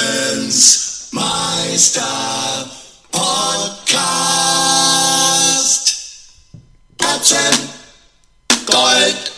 Bremens Meister Podcast. Gold.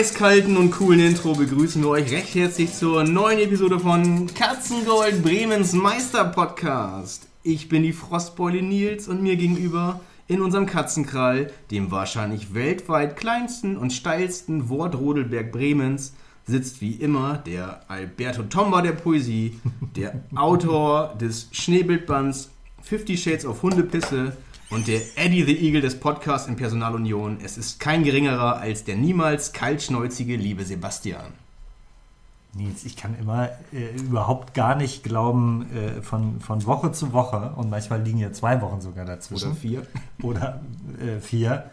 Eiskalten und coolen Intro begrüßen wir euch recht herzlich zur neuen Episode von Katzengold Bremens Meister Podcast. Ich bin die Frostbeule Nils und mir gegenüber in unserem Katzenkrall, dem wahrscheinlich weltweit kleinsten und steilsten Wortrodelberg Bremens, sitzt wie immer der Alberto Tomba der Poesie, der Autor des Schneebildbands Fifty Shades of Hundepisse und der Eddie the Eagle des Podcasts in Personalunion. Es ist kein geringerer als der niemals kaltschnäuzige liebe Sebastian. Nils, ich kann immer äh, überhaupt gar nicht glauben, äh, von, von Woche zu Woche, und manchmal liegen ja zwei Wochen sogar dazwischen. Oder vier. Oder äh, vier,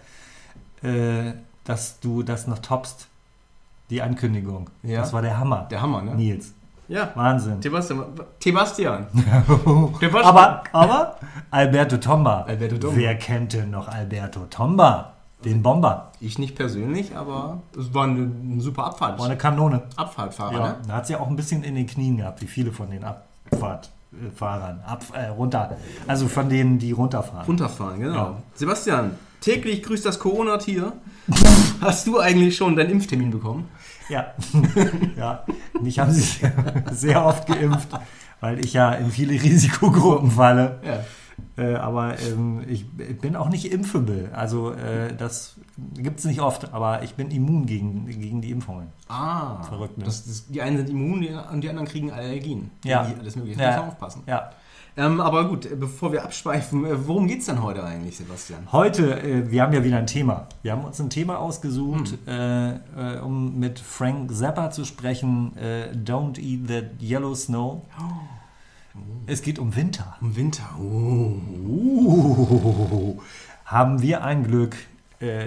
äh, dass du das noch toppst. Die Ankündigung. Ja. Das war der Hammer. Der Hammer, ne? Nils. Ja. Wahnsinn. Sebastian. Sebastian. Aber, aber Alberto Tomba. Alberto Tomba. Wer kennt denn noch Alberto Tomba? Den Bomber. Ich nicht persönlich, aber es war eine, eine super Abfahrt. War eine Kanone. Abfahrtfahrer, Ja, ne? da hat sie auch ein bisschen in den Knien gehabt, wie viele von den Abfahrtfahrern. Ab, äh, runter. Also von denen, die runterfahren. Runterfahren, genau. Ja. Sebastian, täglich grüßt das Corona-Tier. Hast du eigentlich schon deinen Impftermin bekommen? Ja. ja. Mich haben sie sehr, oft geimpft, weil ich ja in viele Risikogruppen falle. Ja. Äh, aber ähm, ich bin auch nicht impfable. Also äh, das gibt es nicht oft, aber ich bin immun gegen, gegen die Impfungen. Ah, Verrückt, ne? Das, das, die einen sind immun die, und die anderen kriegen Allergien. Ja. Alles mögliche. Da Ja. muss man aufpassen. Ja. Ähm, aber gut, äh, bevor wir abschweifen, äh, worum geht's denn heute eigentlich, Sebastian? Heute, äh, wir haben ja wieder ein Thema. Wir haben uns ein Thema ausgesucht, äh, äh, um mit Frank Zappa zu sprechen. Don't eat that yellow snow. Es geht um Winter. Im Winter. Oh. Haben wir ein Glück,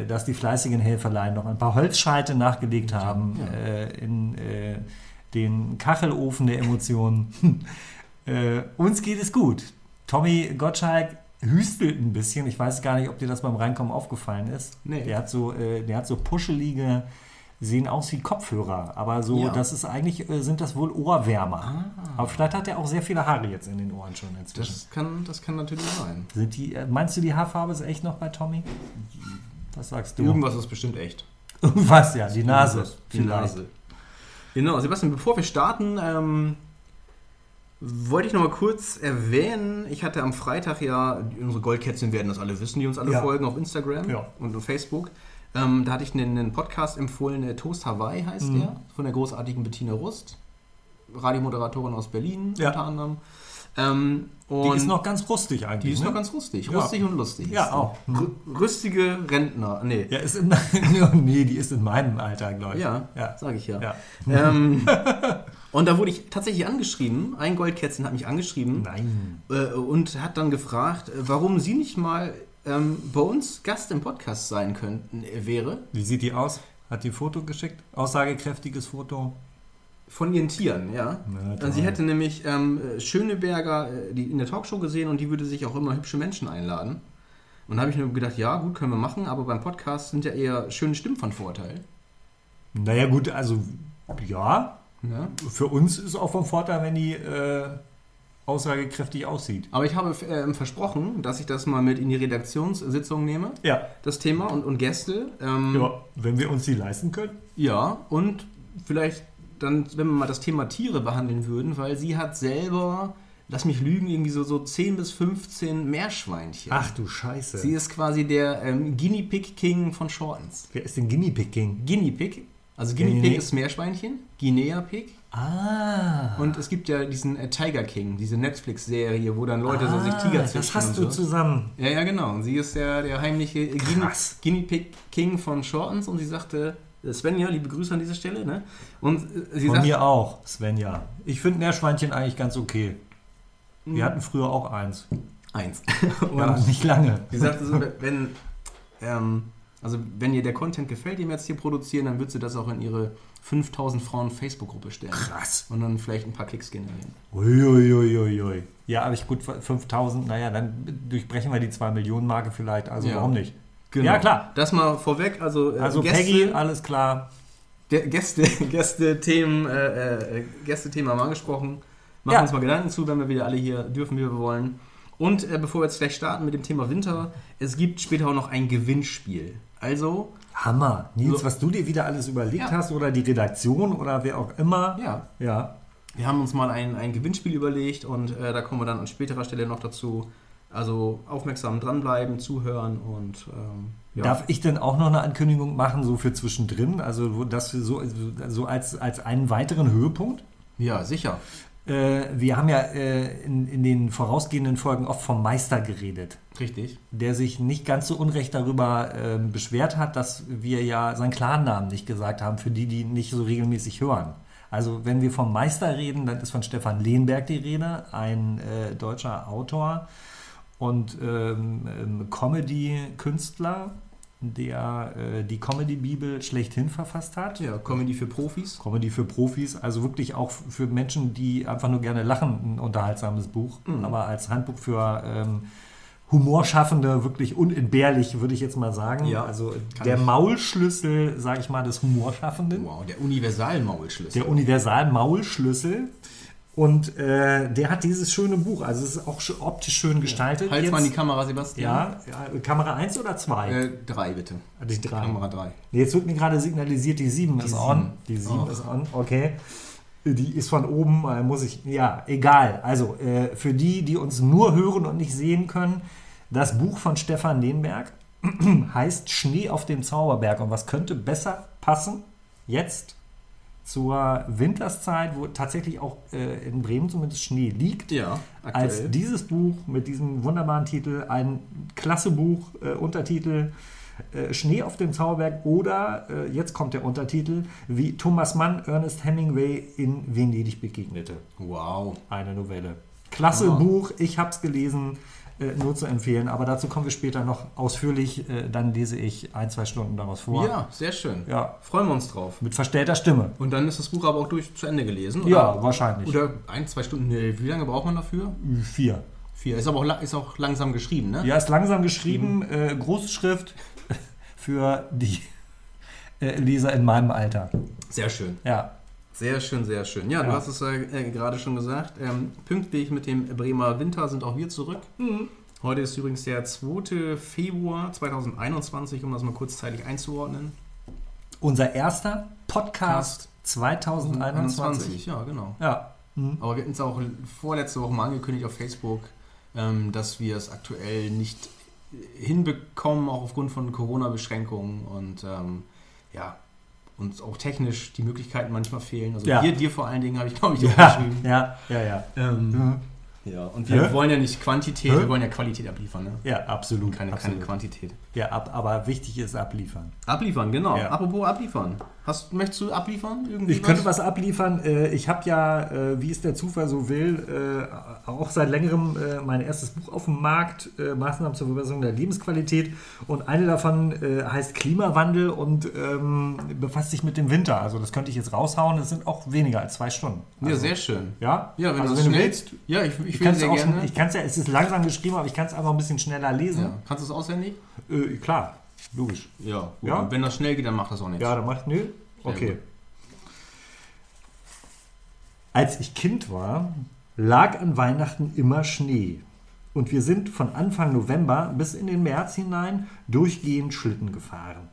dass die fleißigen Helferlein noch ein paar Holzscheite nachgelegt haben äh, in den Kachelofen der Emotionen. äh, uns geht es gut. Tommy Gottschalk hüstelt ein bisschen. Ich weiß gar nicht, ob dir das beim Reinkommen aufgefallen ist. Nee. Der hat so, äh, der hat so puschelige, sehen aus wie Kopfhörer, aber so, Ja. das ist eigentlich, äh, sind das wohl Ohrwärmer. Aber vielleicht hat er auch sehr viele Haare jetzt in den Ohren schon inzwischen. Das kann, das kann natürlich sein. Sind die, äh, meinst du, die Haarfarbe ist echt noch bei Tommy? Was sagst du? Irgendwas ist bestimmt echt. Was ja, die Nase. Die. Nase. Genau, Sebastian, bevor wir starten, ähm, wollte ich noch mal kurz erwähnen, ich hatte am Freitag ja, unsere Goldkätzchen werden das alle wissen, die uns alle Ja. folgen auf Instagram Ja. und auf Facebook. Ähm, da hatte ich einen, einen Podcast empfohlen, der Toast Hawaii heißt Mhm. der, von der großartigen Bettina Rust, Radiomoderatorin aus Berlin Ja. unter anderem. Ähm, Die ist noch ganz rustig eigentlich. die ist ne? noch ganz lustig, Ja. rustig und lustig. Ja, auch. Mhm. Rü- Rüstige Rentner, nee, Ja, ist in, nee, die ist in meinem Alter, glaube ich. ja, ja. sage ich ja. ja. Ähm, und da wurde ich tatsächlich angeschrieben. Ein Goldkätzchen hat mich angeschrieben Nein. äh, und hat dann gefragt, äh, warum sie nicht mal ähm, bei uns Gast im Podcast sein könnten, äh, wäre. Wie sieht die aus? Hat die ein Foto geschickt? Aussagekräftiges Foto? Von ihren Tieren, ja. Na, Und sie hätte nämlich ähm, äh, Schöneberger äh, die in der Talkshow gesehen und die würde sich auch immer hübsche Menschen einladen. Und da habe ich nur gedacht, ja, gut, können wir machen, aber beim Podcast sind ja eher schöne Stimmen von Vorteil. Naja, gut, also ja. Ja? Für uns ist auch vom Vorteil, wenn die äh, aussagekräftig aussieht. Aber ich habe ähm, versprochen, dass ich das mal mit in die Redaktionssitzung nehme, Ja. das Thema und, und Gäste. Ähm, ja. Wenn wir uns die leisten können. Ja, und vielleicht dann, wenn wir mal das Thema Tiere behandeln würden, weil sie hat selber, lass mich lügen, irgendwie so, so 10 bis 15 Meerschweinchen. Ach du Scheiße. Sie ist quasi der ähm, Guinea Pig King von Shortens. Wer ist denn Guinea Pig King? Guinea Pig, Also Guinea Nee, Pig nee. ist Meerschweinchen, Guinea Pig. Ah. Und es gibt ja diesen äh, Tiger King, diese Netflix-Serie, wo dann Leute so sich Tiger Ah, Das züchten hast und du so. zusammen. Ja, ja, genau. Und sie ist der, der heimliche äh, Guinea, Krass. Guinea Pig King von Shortens und sie sagte, äh, Svenja, liebe Grüße an dieser Stelle, ne? Und äh, sie Von sagt, mir auch, Svenja. Ich finde Meerschweinchen eigentlich ganz okay. Mhm. Wir hatten früher auch eins. eins. Ja, und nicht lange. sie sagte so, wenn, ähm, also wenn ihr der Content gefällt, den wir jetzt hier produzieren, dann wird sie das auch in ihre 5000 Frauen Facebook-Gruppe stellen. Krass. Und dann vielleicht ein paar Klicks generieren. Uiuiuiui. Ja, aber ich gut, 5000, naja, dann durchbrechen wir die 2 Millionen Marke vielleicht. Also Ja. warum nicht? Genau. Ja, klar. Das mal vorweg. Also, äh, Also Gäste, Peggy, alles klar. Ge- Gäste, Gäste-Themen, äh, äh, Gäste-Thema mal angesprochen. Machen Ja. uns mal Gedanken zu, wenn wir wieder alle hier dürfen, wie wir wollen. Und äh, bevor wir jetzt gleich starten mit dem Thema Winter, es gibt später auch noch ein Gewinnspiel. Also, Hammer. Nils, So. was du dir wieder alles überlegt Ja. hast oder die Redaktion oder wer auch immer. ja, Ja. wir haben uns mal ein, ein Gewinnspiel überlegt und äh, da kommen wir dann an späterer Stelle noch dazu. Also aufmerksam dranbleiben, zuhören und ähm, ja. Darf ich denn auch noch eine Ankündigung machen, so für zwischendrin? Also das für so, so als, als einen weiteren Höhepunkt? ja, sicher. Äh, wir haben ja äh, in, in den vorausgehenden Folgen oft vom Meister geredet, Richtig. der sich nicht ganz so unrecht darüber ähm, beschwert hat, dass wir ja seinen Klarnamen nicht gesagt haben, für die, die nicht so regelmäßig hören. Also wenn wir vom Meister reden, dann ist von Stefan Lehnberg die Rede, ein äh, deutscher Autor und ähm, ähm, Comedy-Künstler, der äh, die Comedy-Bibel schlechthin verfasst hat. Ja, Comedy für Profis. Comedy für Profis, also wirklich auch für Menschen, die einfach nur gerne lachen, ein unterhaltsames Buch, Mhm. aber als Handbuch für ähm, Humorschaffende wirklich unentbehrlich, würde ich jetzt mal sagen. Ja, also der ich. Maulschlüssel, sage ich mal, des Humorschaffenden. Wow, der Universal-Maulschlüssel. Der Universal-Maulschlüssel. Und äh, der hat dieses schöne Buch, also es ist auch sch- optisch schön gestaltet. Halt jetzt. mal in die Kamera, Sebastian. ja, ja, Kamera 1 oder 2? Äh, drei bitte. die drei. Kamera drei. Jetzt wird mir gerade signalisiert, die 7 ist sieben. on. Die 7 Ach. ist on, okay. Die ist von oben, äh, muss ich, ja, egal. Also äh, für die, die uns nur hören und nicht sehen können, das Buch von Stefan Lehnberg heißt Schnee auf dem Zauberberg. Und was könnte besser passen jetzt zur Winterszeit, wo tatsächlich auch äh, in Bremen zumindest Schnee liegt? Ja, als dieses Buch mit diesem wunderbaren Titel, ein klasse Buch, äh, Untertitel äh, Schnee auf dem Zauberberg oder, äh, jetzt kommt der Untertitel, wie Thomas Mann Ernest Hemingway in Venedig begegnete. Wow. Eine Novelle. Klasse Ah. Buch, ich habe es gelesen, nur zu empfehlen, aber dazu kommen wir später noch ausführlich, äh, dann lese ich ein, zwei Stunden daraus vor. Ja, sehr schön. Ja. Freuen wir uns drauf. Mit verstellter Stimme. Und dann ist das Buch aber auch durch zu Ende gelesen? Ja, wahrscheinlich. Oder ein, zwei Stunden. Nee, wie lange braucht man dafür? Vier. Vier. Ist aber auch, ist auch langsam geschrieben, ne? Ja, ist langsam geschrieben, äh, Großschrift für die äh, Leser in meinem Alter. Sehr schön. Ja, Sehr schön, sehr schön. Ja, du Ja. hast es äh, äh, gerade schon gesagt. Ähm, pünktlich mit dem Bremer Winter sind auch wir zurück. Mhm. Heute ist übrigens der 2. Februar 2021, um das mal kurzzeitig einzuordnen. unser erster Podcast 2021. ja, genau. Ja. Mhm. Aber wir hatten es auch vorletzte Woche mal angekündigt auf Facebook, ähm, dass wir es aktuell nicht hinbekommen, auch aufgrund von Corona-Beschränkungen und ähm, ja, uns auch technisch die Möglichkeiten manchmal fehlen. Also Ja. dir, dir vor allen Dingen habe ich, glaube ich, Ja, aufgeschrieben. ja, ja, ja. Ähm, ja, und wir Hä? wollen ja nicht Quantität, Hä? wir wollen ja Qualität abliefern, ne? Ja, absolut. Keine, keine absolut. Quantität. Ja, ab, aber wichtig ist abliefern. Abliefern, genau. Ja. Apropos abliefern. Hast, möchtest du abliefern? Irgendwie Ich könnte was abliefern. Äh, Ich habe ja, äh, wie es der Zufall so will, äh, auch seit längerem mein erstes Buch auf dem Markt, Maßnahmen zur Verbesserung der Lebensqualität. Und eine davon heißt Klimawandel und ähm, befasst sich mit dem Winter. Also das könnte ich jetzt raushauen. Das sind auch weniger als zwei Stunden. Ja, Also, sehr schön. Ja, Ja, wenn, also wenn du willst. Ja, ich, ich kann es auch, gerne. ich kann's ja, es ist langsam geschrieben, aber ich kann es einfach ein bisschen schneller lesen. ja. Kannst du es auswendig? Äh, klar, logisch. Ja, gut. Ja? Und wenn das schnell geht, dann macht das auch nichts. Ja, dann macht nö. Okay. Als ich Kind war, lag an Weihnachten immer Schnee. Und wir sind von Anfang November bis in den März hinein durchgehend Schlitten gefahren.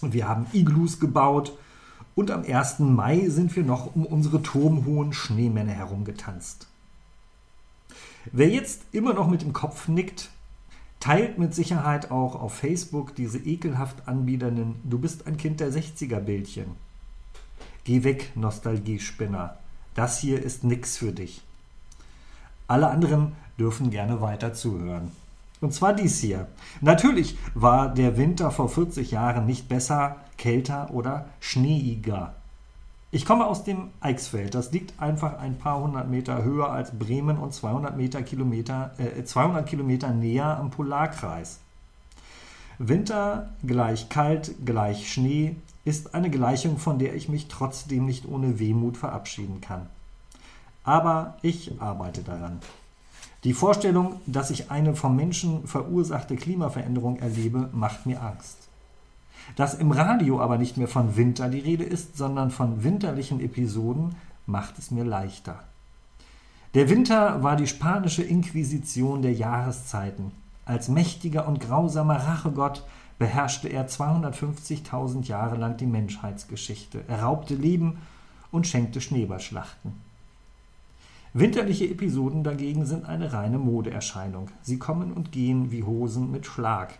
Und wir haben Iglus gebaut und am 1. Mai sind wir noch um unsere turmhohen Schneemänner herumgetanzt. Wer jetzt immer noch mit dem Kopf nickt, teilt mit Sicherheit auch auf Facebook diese ekelhaft anbiedernden Du bist ein Kind der 60er Bildchen. Geh weg, Nostalgiespinner. Das hier ist nix für dich. Alle anderen dürfen gerne weiter zuhören. Und zwar dies hier. Natürlich war der Winter vor 40 Jahren nicht besser, kälter oder schneeiger. Ich komme aus dem Eichsfeld. Das liegt einfach ein paar hundert Meter höher als Bremen und 200, Meter Kilometer, äh, 200 Kilometer näher am Polarkreis. Winter gleich kalt gleich Schnee ist eine Gleichung, von der ich mich trotzdem nicht ohne Wehmut verabschieden kann. Aber ich arbeite daran. Die Vorstellung, dass ich eine vom Menschen verursachte Klimaveränderung erlebe, macht mir Angst. Dass im Radio aber nicht mehr von Winter die Rede ist, sondern von winterlichen Episoden, macht es mir leichter. Der Winter war die spanische Inquisition der Jahreszeiten. Als mächtiger und grausamer Rachegott beherrschte er 250.000 Jahre lang die Menschheitsgeschichte. Er raubte Leben und schenkte Schneeballschlachten. Winterliche Episoden dagegen sind eine reine Modeerscheinung. Sie kommen und gehen wie Hosen mit Schlag.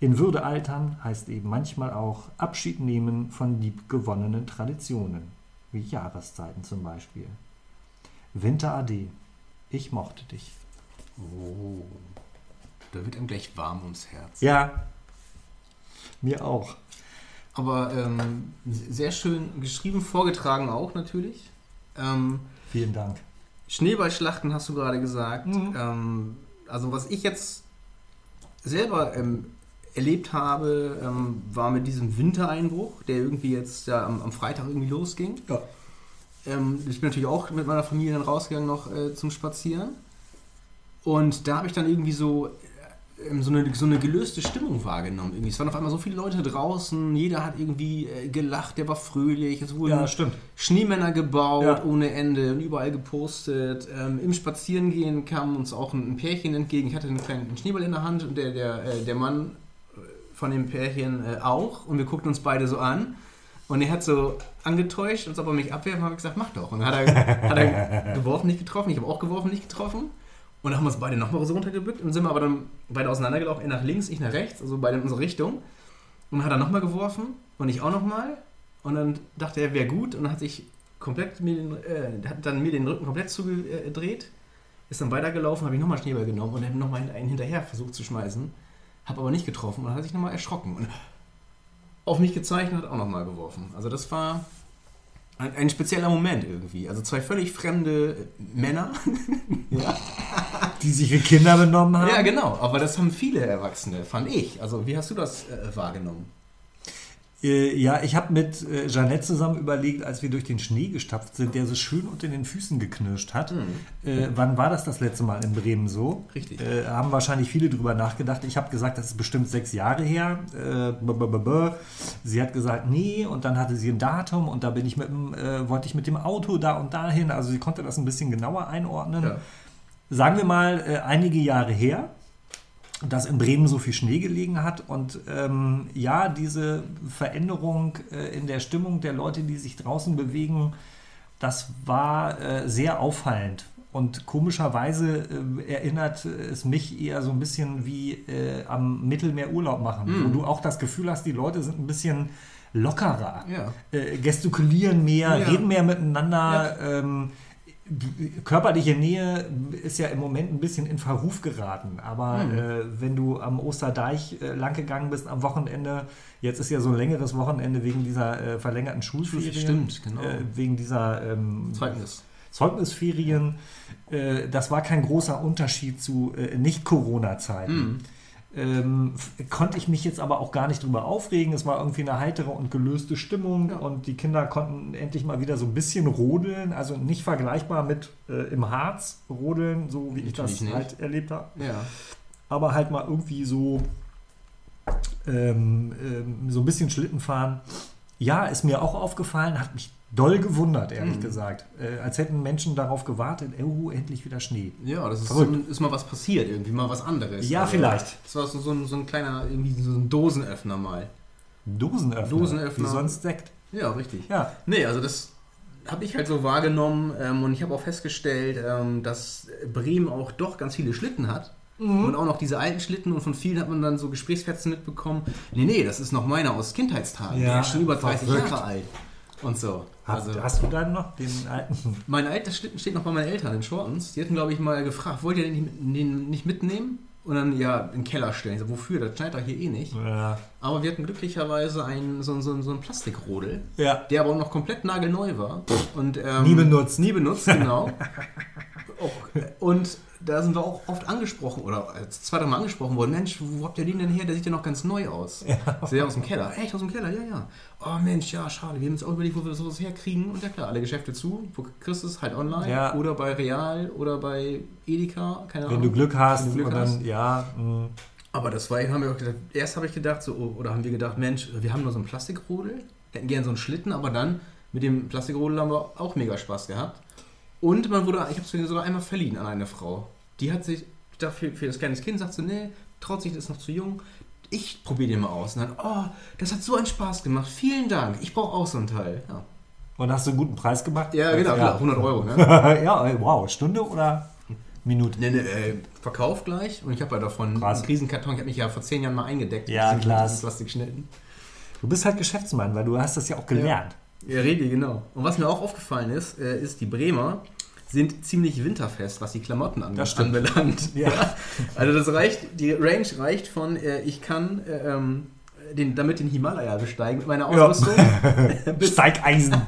In Würde altern heißt eben manchmal auch Abschied nehmen von liebgewonnenen Traditionen, wie Jahreszeiten zum Beispiel. Winter Ade, ich mochte dich. Oh. Da wird einem gleich warm ums Herz. Ja, mir auch. Aber ähm, sehr schön geschrieben, vorgetragen auch natürlich. Ähm, Vielen Dank. Schneeballschlachten hast du gerade gesagt. Mhm. Ähm, also was ich jetzt selber ähm, erlebt habe, ähm, war mit diesem Wintereinbruch, der irgendwie jetzt ja, am, am Freitag irgendwie losging. Ja. Ähm, ich bin natürlich auch mit meiner Familie dann rausgegangen noch äh, zum Spazieren. Und da habe ich dann irgendwie so, ähm, so, eine, so eine gelöste Stimmung wahrgenommen. Irgendwie. Es waren auf einmal so viele Leute draußen, jeder hat irgendwie äh, gelacht, der war fröhlich. Es wurden Ja. Schneemänner gebaut Ja. ohne Ende und überall gepostet. Ähm, Im Spazierengehen kam uns auch ein, ein Pärchen entgegen. Ich hatte einen kleinen Schneeball in der Hand und der, der, äh, der Mann äh, von dem Pärchen äh, auch. Und wir guckten uns beide so an. Und er hat so angetäuscht, als ob er mich abwerfen, habe ich gesagt, mach doch. Und dann hat er, hat er geworfen, nicht getroffen. Ich habe auch geworfen, nicht getroffen. Und dann haben wir uns beide nochmal so runtergebückt und sind wir aber dann beide auseinandergelaufen. Er nach links, ich nach rechts, also beide in unsere Richtung. Und dann hat er nochmal geworfen und ich auch nochmal. Und dann dachte er, wäre gut und hat sich komplett mir den, äh, hat dann mir den Rücken komplett zugedreht. Ist dann weitergelaufen, habe ich nochmal Schneeball genommen und habe nochmal einen hinterher versucht zu schmeißen. Habe aber nicht getroffen und hat sich nochmal erschrocken. Und auf mich gezeigt und hat auch nochmal geworfen. Also das war ein, ein spezieller Moment irgendwie. Also zwei völlig fremde äh, Männer. ja. Die sich wie Kinder benommen haben. ja, genau. Aber das haben viele Erwachsene, fand ich. Also wie hast du das äh, wahrgenommen? Äh, ja, ich habe mit äh, Jeanette zusammen überlegt, als wir durch den Schnee gestapft sind, der so schön unter den Füßen geknirscht hat. Äh, wann war das das letzte Mal in Bremen so? Richtig. Äh, haben wahrscheinlich viele drüber nachgedacht. Ich habe gesagt, das ist bestimmt sechs Jahre her. Äh. Sie hat gesagt, nee, und dann hatte sie ein Datum und da bin ich mit dem, wollte ich mit dem Auto da und dahin. Also sie konnte das ein bisschen genauer einordnen. Ja. Sagen wir mal einige Jahre her dass in Bremen so viel Schnee gelegen hat und ähm, ja, diese Veränderung äh, in der Stimmung der Leute, die sich draußen bewegen, das war äh, sehr auffallend. Und komischerweise äh, erinnert es mich eher so ein bisschen wie äh, am Mittelmeer Urlaub machen, wo du auch das Gefühl hast, die Leute sind ein bisschen lockerer, Ja. äh, gestikulieren mehr, Ja. reden mehr miteinander. Ähm, körperliche Nähe ist ja im Moment ein bisschen in Verruf geraten. Aber Mhm. äh, wenn du am Osterdeich äh, lang gegangen bist am Wochenende, jetzt ist ja so ein längeres Wochenende wegen dieser äh, verlängerten Schulferien. Stimmt, genau. Äh, wegen dieser ähm, Zeugnis. Zeugnisferien. Äh, das war kein großer Unterschied zu äh, Nicht-Corona-Zeiten. Mhm. Ähm, konnte ich mich jetzt aber auch gar nicht drüber aufregen. Es war irgendwie eine heitere und gelöste Stimmung Ja. und die Kinder konnten endlich mal wieder so ein bisschen rodeln. Also nicht vergleichbar mit äh, im Harz rodeln, so wie ich das Natürlich nicht. halt erlebt habe. Ja. Aber halt mal irgendwie so, ähm, ähm, so ein bisschen Schlitten fahren. Ja, ist mir auch aufgefallen, hat mich doll gewundert, ehrlich Mhm. gesagt. Äh, als hätten Menschen darauf gewartet, oh, endlich wieder Schnee. Ja, das ist, so, Verrückt. ist mal was passiert, irgendwie mal was anderes. Ja, Also, vielleicht. Das war so, so, ein, so ein kleiner, irgendwie so ein Dosenöffner mal. Dosenöffner. Dosenöffner. Wie sonst Sekt. Ja, richtig. Ja. Nee, also das habe ich halt so wahrgenommen ähm, und ich habe auch festgestellt, ähm, dass Bremen auch doch ganz viele Schlitten hat. Und auch noch diese alten Schlitten und von vielen hat man dann so Gesprächsfetzen mitbekommen. Nee, nee, das ist noch meiner aus Kindheitstagen. Ja, Der ist schon über 30 verrückt. Jahre alt. Und so. Hast, Also, hast du dann noch den alten? mein alter Schlitten steht noch bei meinen Eltern in Schortens. Die hatten, glaube ich, mal gefragt, wollt ihr den nicht, den nicht mitnehmen? Und dann, ja, in den Keller stellen. So, wofür? Das schneit doch hier eh nicht. Ja. Aber wir hatten glücklicherweise einen, so, so, so einen Plastikrodel, ja. der aber auch noch komplett nagelneu war. Und, ähm, Nie benutzt. Nie benutzt, genau. äh, und da sind wir auch oft angesprochen, oder als zwei, drei Mal angesprochen worden, Mensch, wo habt ihr den denn her? Der sieht ja noch ganz neu aus. Ja. Sehr aus dem Keller. Echt aus dem Keller, ja, ja. Oh Mensch, ja, schade. Wir haben uns auch überlegt, wo wir sowas herkriegen. Und ja klar, alle Geschäfte zu. Wo kriegst du es? Halt online. Ja. Oder bei Real oder bei Edeka. Keine Ahnung. Wenn du Glück hast Wenn du Glück dann, hast. ja. mh. Aber das war, haben wir auch gedacht, erst habe ich gedacht, so, oh, oder haben wir gedacht, Mensch, wir haben nur so einen Plastikrodel, hätten gern so einen Schlitten, aber dann mit dem Plastikrodel haben wir auch mega Spaß gehabt. Und man wurde, ich habe es sogar einmal verliehen an eine Frau. Die hat sich dafür für das kleine Kind sagt so, nee, traut sich, das ist noch zu jung. Ich probiere den mal aus. Und dann, oh, das hat so einen Spaß gemacht. Vielen Dank. Ich brauche auch so ein Teil. Ja, Und hast du einen guten Preis gemacht? ja genau, klar, 100 Euro. Ne? ja, wow. Stunde oder Minute? Nee, nee, äh, verkauft gleich. Und ich habe ja davon Krass. einen Riesenkarton. Ich habe mich ja vor zehn Jahren mal eingedeckt. Ja, klar. Plastikschnitten. Du bist halt Geschäftsmann, weil du hast das ja auch gelernt. Ja, Redi, genau. Und was mir auch aufgefallen ist, äh, ist, die Bremer sind ziemlich winterfest, was die Klamotten ange Das anbelangt. Ja. Also das reicht, die Range reicht von, äh, ich kann äh, ähm, den, damit den Himalaya besteigen mit meiner Ja. Ausrüstung. bis, Steigeisen.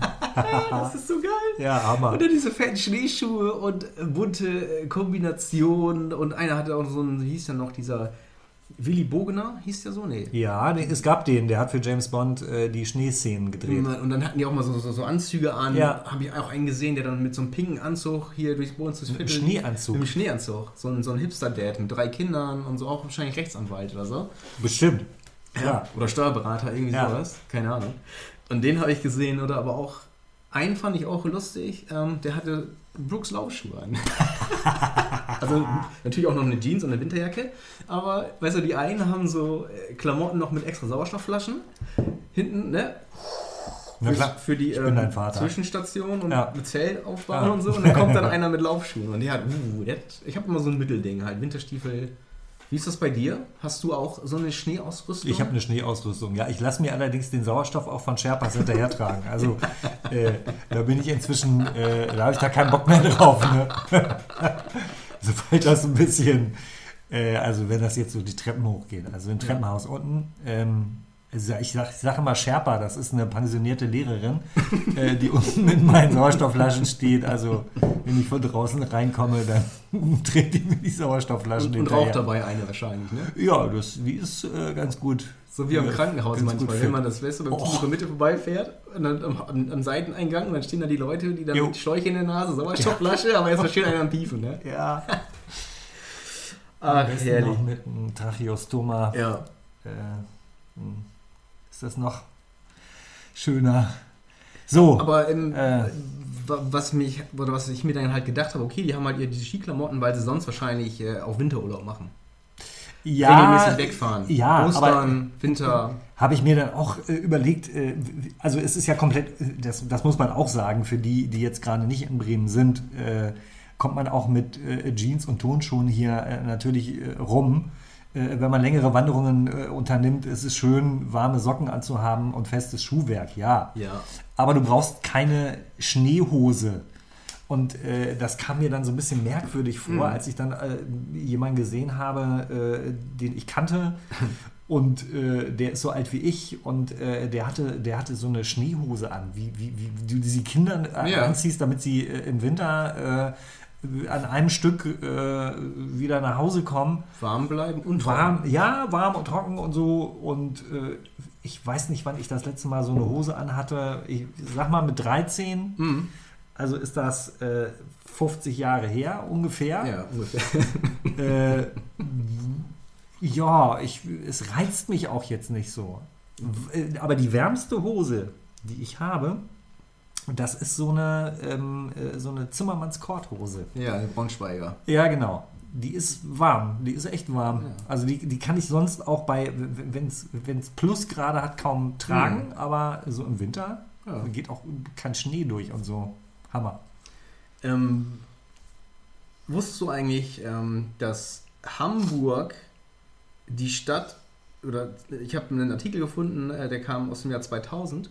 das ist so geil. ja, Hammer. Und dann diese fetten Schneeschuhe und äh, bunte äh, Kombinationen. Und einer hatte auch so einen, wie hieß der noch, dieser Willy Bogener, hieß der so? Nee. Ja, es gab den, der hat für James Bond äh, die Schneeszenen gedreht. Und dann hatten die auch mal so, so, so Anzüge an. Ja. Habe ich auch einen gesehen, der dann mit so einem pinken Anzug hier durchs Mit einem Viertel- Schneeanzug. Mit einem Schneeanzug. So ein, so ein Hipster-Dad mit drei Kindern und so auch wahrscheinlich Rechtsanwalt oder so. Bestimmt. Ja. Oder Steuerberater, irgendwie Ja. sowas. Keine Ahnung. Und den habe ich gesehen, oder aber auch, einen fand ich auch lustig, ähm, der hatte Brooks Laufschuhe an. also natürlich auch noch eine Jeans und eine Winterjacke, aber weißt du, die einen haben so äh, Klamotten noch mit extra Sauerstoffflaschen hinten, ne? Na Für- klar. Für die ähm. Zwischenstation und Ja. mit Zelt aufbauen Ja. und so. Und dann kommt dann einer mit Laufschuhen. Und der hat, uh, der hat, ich habe immer so ein Mittelding halt, Winterstiefel. Wie ist das bei dir? Hast du auch so eine Schneeausrüstung? Ich habe eine Schneeausrüstung. Ja, ich lasse mir allerdings den Sauerstoff auch von Sherpas hinterher tragen. Also äh, da bin ich inzwischen, äh, da habe ich da keinen Bock mehr drauf. Ne? Sobald das ein bisschen, äh, also wenn das jetzt so die Treppen hochgeht, also im Treppenhaus unten, ähm, also ich sage sag immer Sherpa, das ist eine pensionierte Lehrerin, äh, die unten mit meinen Sauerstoffflaschen steht. Also wenn ich von draußen reinkomme, dann dreht die mir die Sauerstoffflaschen und, und raucht dabei eine wahrscheinlich, ne? Ja, das, die ist äh, ganz gut. So wie am äh, Krankenhaus manchmal, wenn man das, weißt du, beim Oh. Mitte vorbeifährt und dann am, am, am Seiteneingang dann stehen da die Leute, die dann Jo. mit Schläuche in der Nase, Sauerstoffflasche, aber jetzt versteht einer am Piefen, ne? Ja, Ach, herrlich. noch mit einem Tracheostoma. Ja. Äh, hm, ist das noch schöner? So, Aber ähm, Äh. wa- was mich, oder was ich mir dann halt gedacht habe, okay, die haben halt ihr diese Skiklamotten, weil sie sonst wahrscheinlich äh, auch Winterurlaub machen. ja, Regelmäßig wegfahren. ja, Ostern, Winter. habe ich mir dann auch äh, überlegt, äh, also es ist ja komplett, äh, das, das muss man auch sagen, für die, die jetzt gerade nicht in Bremen sind, äh, kommt man auch mit äh, Jeans und Tonschuhen hier äh, natürlich äh, rum. Äh, wenn man längere Wanderungen äh, unternimmt, ist es schön, warme Socken anzuhaben und festes Schuhwerk, ja. Ja. Aber du brauchst keine Schneehose. Und äh, das kam mir dann so ein bisschen merkwürdig vor, Mhm. als ich dann äh, jemanden gesehen habe, äh, den ich kannte. Und äh, der ist so alt wie ich und der, hatte, der hatte so eine Schneehose an, wie, wie, wie du diese Kinder Ja. anziehst, damit sie im Winter an einem Stück äh, wieder nach Hause kommen. Warm bleiben und Warm, ja, warm und trocken und so. Und äh, ich weiß nicht, wann ich das letzte Mal so eine Hose anhatte. Ich sag mal mit 13. Mhm. Also ist das äh, 50 Jahre her ungefähr. Ja, ungefähr. Äh, ja, ich, es reizt mich auch jetzt nicht so. Äh, Aber die wärmste Hose, die ich habe, das ist so eine, ähm, äh, so eine Zimmermanns-Korthose. Ja, Braunschweiger. Ja, genau. Die ist warm, die ist echt warm. Ja. Also die, die kann ich sonst auch bei, wenn es Plusgrade hat, kaum tragen, aber so im Winter Ja. geht auch kein Schnee durch und so. Hammer. Ähm, wusstest du eigentlich, ähm, dass Hamburg die Stadt, oder ich habe einen Artikel gefunden, äh, der kam aus dem Jahr 2000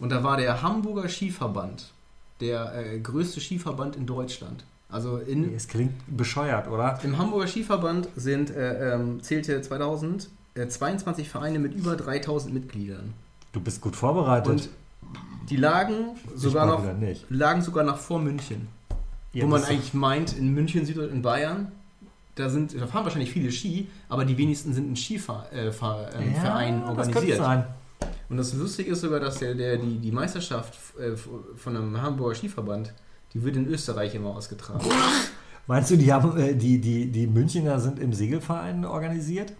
und da war der Hamburger Skiverband, der äh, größte Skiverband in Deutschland. Also in, Es klingt bescheuert, oder? im Hamburger Skiverband sind, äh, ähm, zählte 2000 äh, 22 Vereine mit über 3000 Mitgliedern. Du bist gut vorbereitet. Und die lagen sogar noch, lagen sogar noch vor München. Ja, wo man eigentlich meint, in München, Süd in Bayern, da, sind, da fahren wahrscheinlich viele Ski, aber die wenigsten sind in Skivereinen äh, ähm, ja, Vereinen Das könnte organisiert. sein. Und das Lustige ist sogar, dass der, der, die, die Meisterschaft äh, von einem Hamburger Skiverband, die wird in Österreich immer ausgetragen. Meinst du, die, haben, äh, die, die, die Münchner sind im Segelverein organisiert?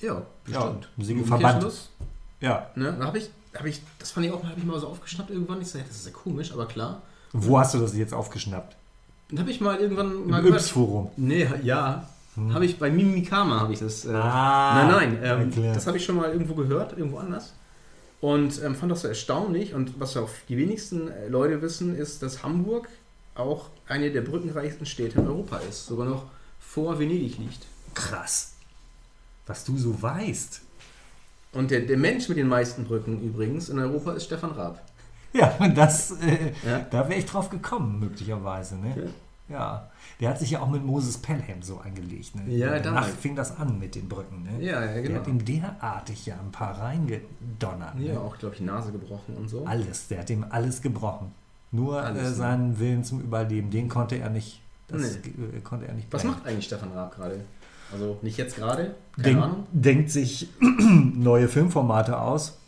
Ja, bestimmt. im Segelverband. Ja. Ne? Da habe ich, hab ich, das fand ich auch habe ich mal so aufgeschnappt irgendwann. Ich sage, das ist ja komisch, aber klar. Wo hast du das jetzt aufgeschnappt? Dann habe ich mal irgendwann mal Im Yps-Forum. Nee, ja. Habe ich bei Mimikama habe ich das. Äh, Hm. Ah, nein, nein, ähm, das habe ich schon mal irgendwo gehört, irgendwo anders. Und ähm, fand das so erstaunlich. Und was auch die wenigsten äh, Leute wissen, ist, dass Hamburg auch eine der brückenreichsten Städte in Europa ist. Sogar noch vor Venedig liegt. Krass. Was du so weißt. Und der, der Mensch mit den meisten Brücken übrigens in Europa ist Stefan Raab. Ja, das, äh, Ja. da wäre ich drauf gekommen, möglicherweise. Ne? Ja. Der hat sich ja auch mit Moses Pelham so angelegt. Ne? Ja, Danach fing das an mit den Brücken. Ne? Ja, ja, Der genau. hat ihm derartig ja ein paar reingedonnert. Ja, Ne? auch, glaube ich, Nase gebrochen und so. Alles, der hat ihm alles gebrochen. Nur Alles, äh, ne? seinen Willen zum Überleben, den konnte er nicht. Das Nee. äh, konnte er nicht. Was macht eigentlich Stefan Raab gerade? Also nicht jetzt gerade, keine Denk, Ahnung. denkt sich neue Filmformate aus,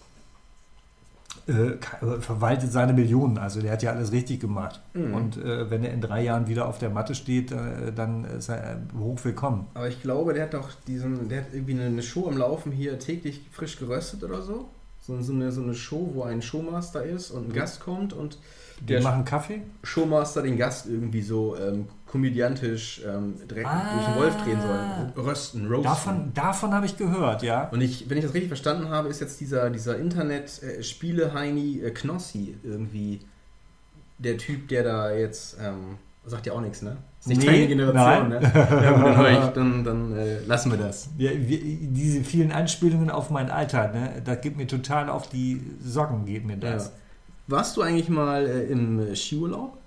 äh, verwaltet seine Millionen. Also der hat ja alles richtig gemacht. Mhm. Und äh, wenn er in drei Jahren wieder auf der Matte steht, äh, dann ist er äh, hochwillkommen. Aber ich glaube, der hat doch diesen, der hat irgendwie eine, Show am Laufen hier täglich frisch geröstet oder so. So, so, eine, so eine Show, wo ein Showmaster ist und ein Gast kommt und Die der machen Kaffee? Showmaster den Gast irgendwie so ähm, komödiantisch ähm, direkt Ah. durch den Wolf drehen soll. Rösten, roasten. Davon, davon habe ich gehört, ja. Und ich, wenn ich das richtig verstanden habe, ist jetzt dieser, dieser Internet-Spiele-Heini äh, Knossi irgendwie der Typ, der da jetzt, ähm, sagt ja auch nichts, ne? Ist nicht Nee, deine Generation, nein. ne? Ja, gut, dann, ich, dann, dann äh, lassen wir das. Ja, wir, diese vielen Anspielungen auf mein Alter, ne, das geht mir total auf die Socken, geht mir das. Ja. Warst du eigentlich mal äh, im äh, Skiurlaub?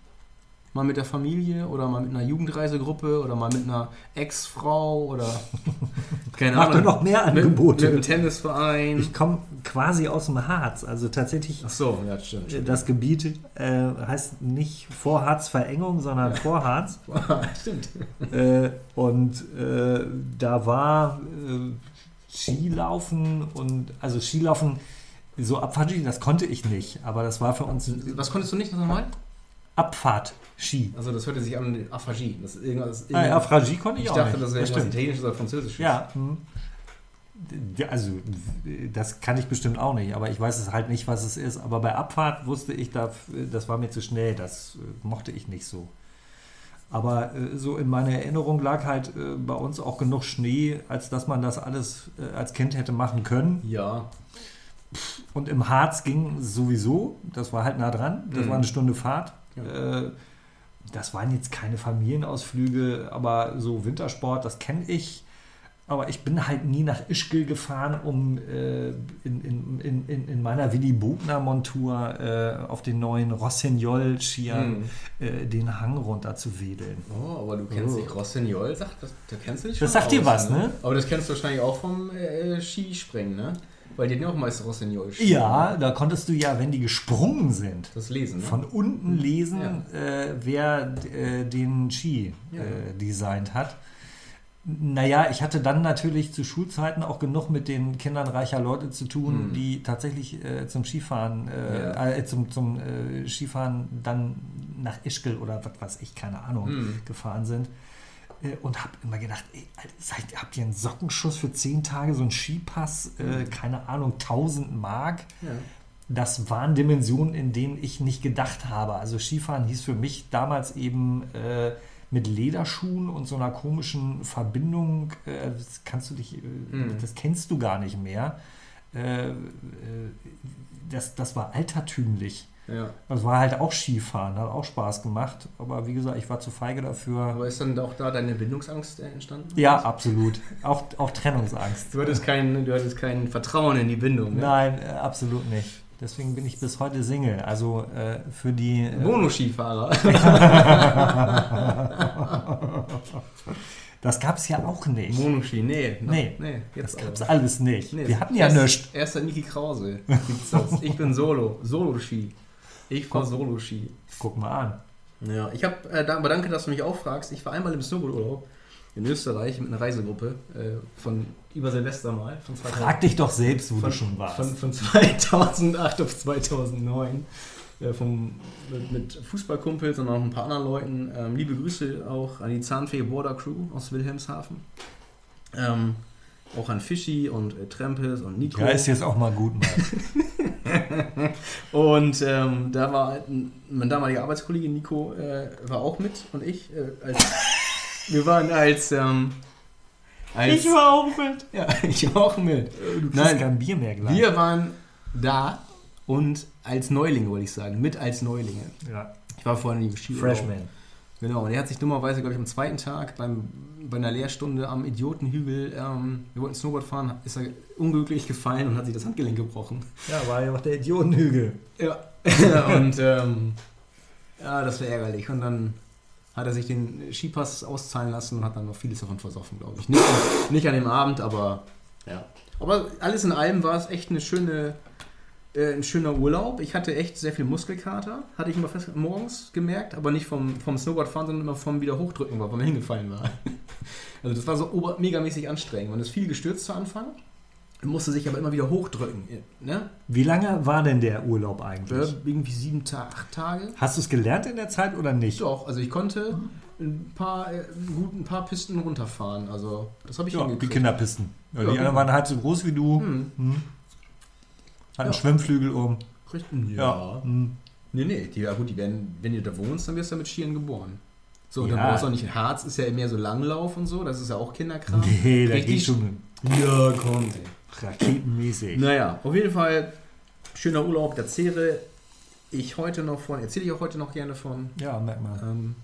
Mal mit der Familie oder mal mit einer Jugendreisegruppe oder mal mit einer Ex-Frau oder keine Mach doch noch mehr Angebote. Mit, mit einem Tennisverein. Ich komme quasi aus dem Harz, also tatsächlich Ach so, ja, stimmt. stimmt. Das Gebiet äh, heißt nicht Vorharzverengung, sondern Vorharz. stimmt. äh, und äh, da war äh, Skilaufen und also Skilaufen so Abfahrt-Ski, das konnte ich nicht, aber das war für uns Was konntest du nicht nochmal? Abfahrt-Ski. Also das hörte sich an Aphagie. Das ist irgendwas, Ah, ja, Afragie konnte ich, ich auch dachte, nicht. das wäre irgendwas stimmt. Italienisches oder Französisches. Ja. hm. Also, das kann ich bestimmt auch nicht, aber ich weiß es halt nicht, was es ist. Aber bei Abfahrt wusste ich, da- das war mir zu schnell, das äh, mochte ich nicht so. Aber äh, so in meiner Erinnerung lag halt äh, bei uns auch genug Schnee, als dass man das alles äh, als Kind hätte machen können. Ja. Und im Harz ging sowieso, das war halt nah dran, das Mhm. war eine Stunde Fahrt. Ja. Äh, das waren jetzt keine Familienausflüge, aber so Wintersport, das kenne ich. Aber ich bin halt nie nach Ischgl gefahren, um äh, in, in, in, in- in meiner Willy Bogner Montur äh, auf den neuen Rossignol-Skiern Mhm. äh, den Hang runter zu wedeln. Oh, aber du kennst Oh. dich Rossignol, sagt das, da kennst du dich Das schon sagt dir aus, was, ne? Aber das kennst du wahrscheinlich auch vom Skispringen, ne? Weil die hatten ja auch meist Rossignol. Ja, da konntest du ja, wenn die gesprungen sind, Das Lesen, ne? von unten lesen, Ja. äh, wer äh, den Ski Ja. äh, designt hat. Naja, ich hatte dann natürlich zu Schulzeiten auch genug mit den Kindern reicher Leute zu tun, Mhm. die tatsächlich äh, zum Skifahren, äh, Ja. äh, zum, zum äh, Skifahren dann nach Ischgl oder was weiß ich, keine Ahnung, Mhm. gefahren sind. Äh, Und habe immer gedacht, ey, seid, habt ihr einen Sockenschuss für zehn Tage, so einen Skipass, äh, keine Ahnung, 1000 Mark? Ja. Das waren Dimensionen, in denen ich nicht gedacht habe. Also Skifahren hieß für mich damals eben äh, mit Lederschuhen und so einer komischen Verbindung, äh, das kannst du dich, äh, Mhm. das kennst du gar nicht mehr. Äh, äh, das, das war altertümlich. Ja. Das war halt auch Skifahren, hat auch Spaß gemacht. Aber wie gesagt, ich war zu feige dafür. Aber ist dann auch da deine Bindungsangst entstanden? Ja, absolut. Auch, auch Trennungsangst. Du hattest, kein, du hattest kein Vertrauen in die Bindung. Ne? Nein, äh, absolut nicht. Deswegen bin ich bis heute Single. Also äh, für die. Äh, Monoskifahrer. das gab es ja auch nicht. Monoski, nee. Nee, nee Das gab es alles nicht. Nee, Wir hatten ja erst, nichts. Erst der Niki Krause. Ich bin Solo. Solo-Ski. Ich fahr Solo-Ski. Guck mal an. Ja, ich habe, äh, aber danke, dass du mich auch fragst. Ich war einmal im Snowboardurlaub in Österreich mit einer Reisegruppe äh, von über Silvester mal. Von 2000 Frag dich doch selbst, wo von, du schon warst. Von, von 2008 auf 2009. Äh, vom, mit, mit Fußballkumpels und auch ein paar anderen Leuten. Ähm, liebe Grüße auch an die Zahnfee Border Crew aus Wilhelmshaven. Ähm, auch an Fischi und äh, Trempes und Nico. ja, ist jetzt auch mal gut, Mann. Und ähm, da war halt ein, mein damaliger Arbeitskollege Nico äh, war auch mit und ich. Äh, als, wir waren als, ähm, als. war auch mit. Ja, ich war auch mit. Du kriegst Nein. kein Bier mehr gleich. Wir waren da und als Neulinge, wollte ich sagen. Mit als Neulinge. Ja. Ich war vorher nie im Ski. Freshman. Genau, und er hat sich dummerweise, glaube ich, am zweiten Tag beim, bei einer Lehrstunde am Idiotenhügel, ähm, wir wollten Snowboard fahren, ist er unglücklich gefallen und hat sich das Handgelenk gebrochen. Ja, war ja auch der Idiotenhügel. Ja. und ähm, ja, das war ärgerlich. Und dann hat er sich den Skipass auszahlen lassen und hat dann noch vieles davon versoffen, glaube ich. Nicht, nicht an dem Abend, aber ja. Aber alles in allem war es echt eine schöne, äh, ein schöner Urlaub. Ich hatte echt sehr viel Muskelkater, hatte ich immer fest morgens gemerkt, aber nicht vom, vom Snowboardfahren, sondern immer vom wieder hochdrücken, weil man hingefallen war. Also das war so ober megamäßig anstrengend. Man ist viel gestürzt zu Anfang, musste sich aber immer wieder hochdrücken. Ne? Wie lange war denn der Urlaub eigentlich? Äh, irgendwie sieben, Ta acht Tage. Hast du es gelernt in der Zeit oder nicht? Doch, also ich konnte ein paar, äh, gut ein paar Pisten runterfahren. Also das habe ich Ja, die. Kinderpisten. Ja, Ja, die genau. anderen waren halb so groß wie du. Hm. Hm. Hatten Ja. Schwimmflügel um. Richtig? Ja. Hm. Nee, nee, die, ja gut, die werden, wenn du da wohnst, dann wirst du ja mit Skiern geboren. So, und dann Ja. brauchst du auch nicht in Harz, ist ja mehr so Langlauf und so, das ist ja auch Kinderkram. Nee, da Richtig- geht schon Ja, kommt. raketenmäßig. Naja, auf jeden Fall schöner Urlaub, der zehre ich heute noch von, erzähle ich auch heute noch gerne von. Ja, merk mal. Ähm,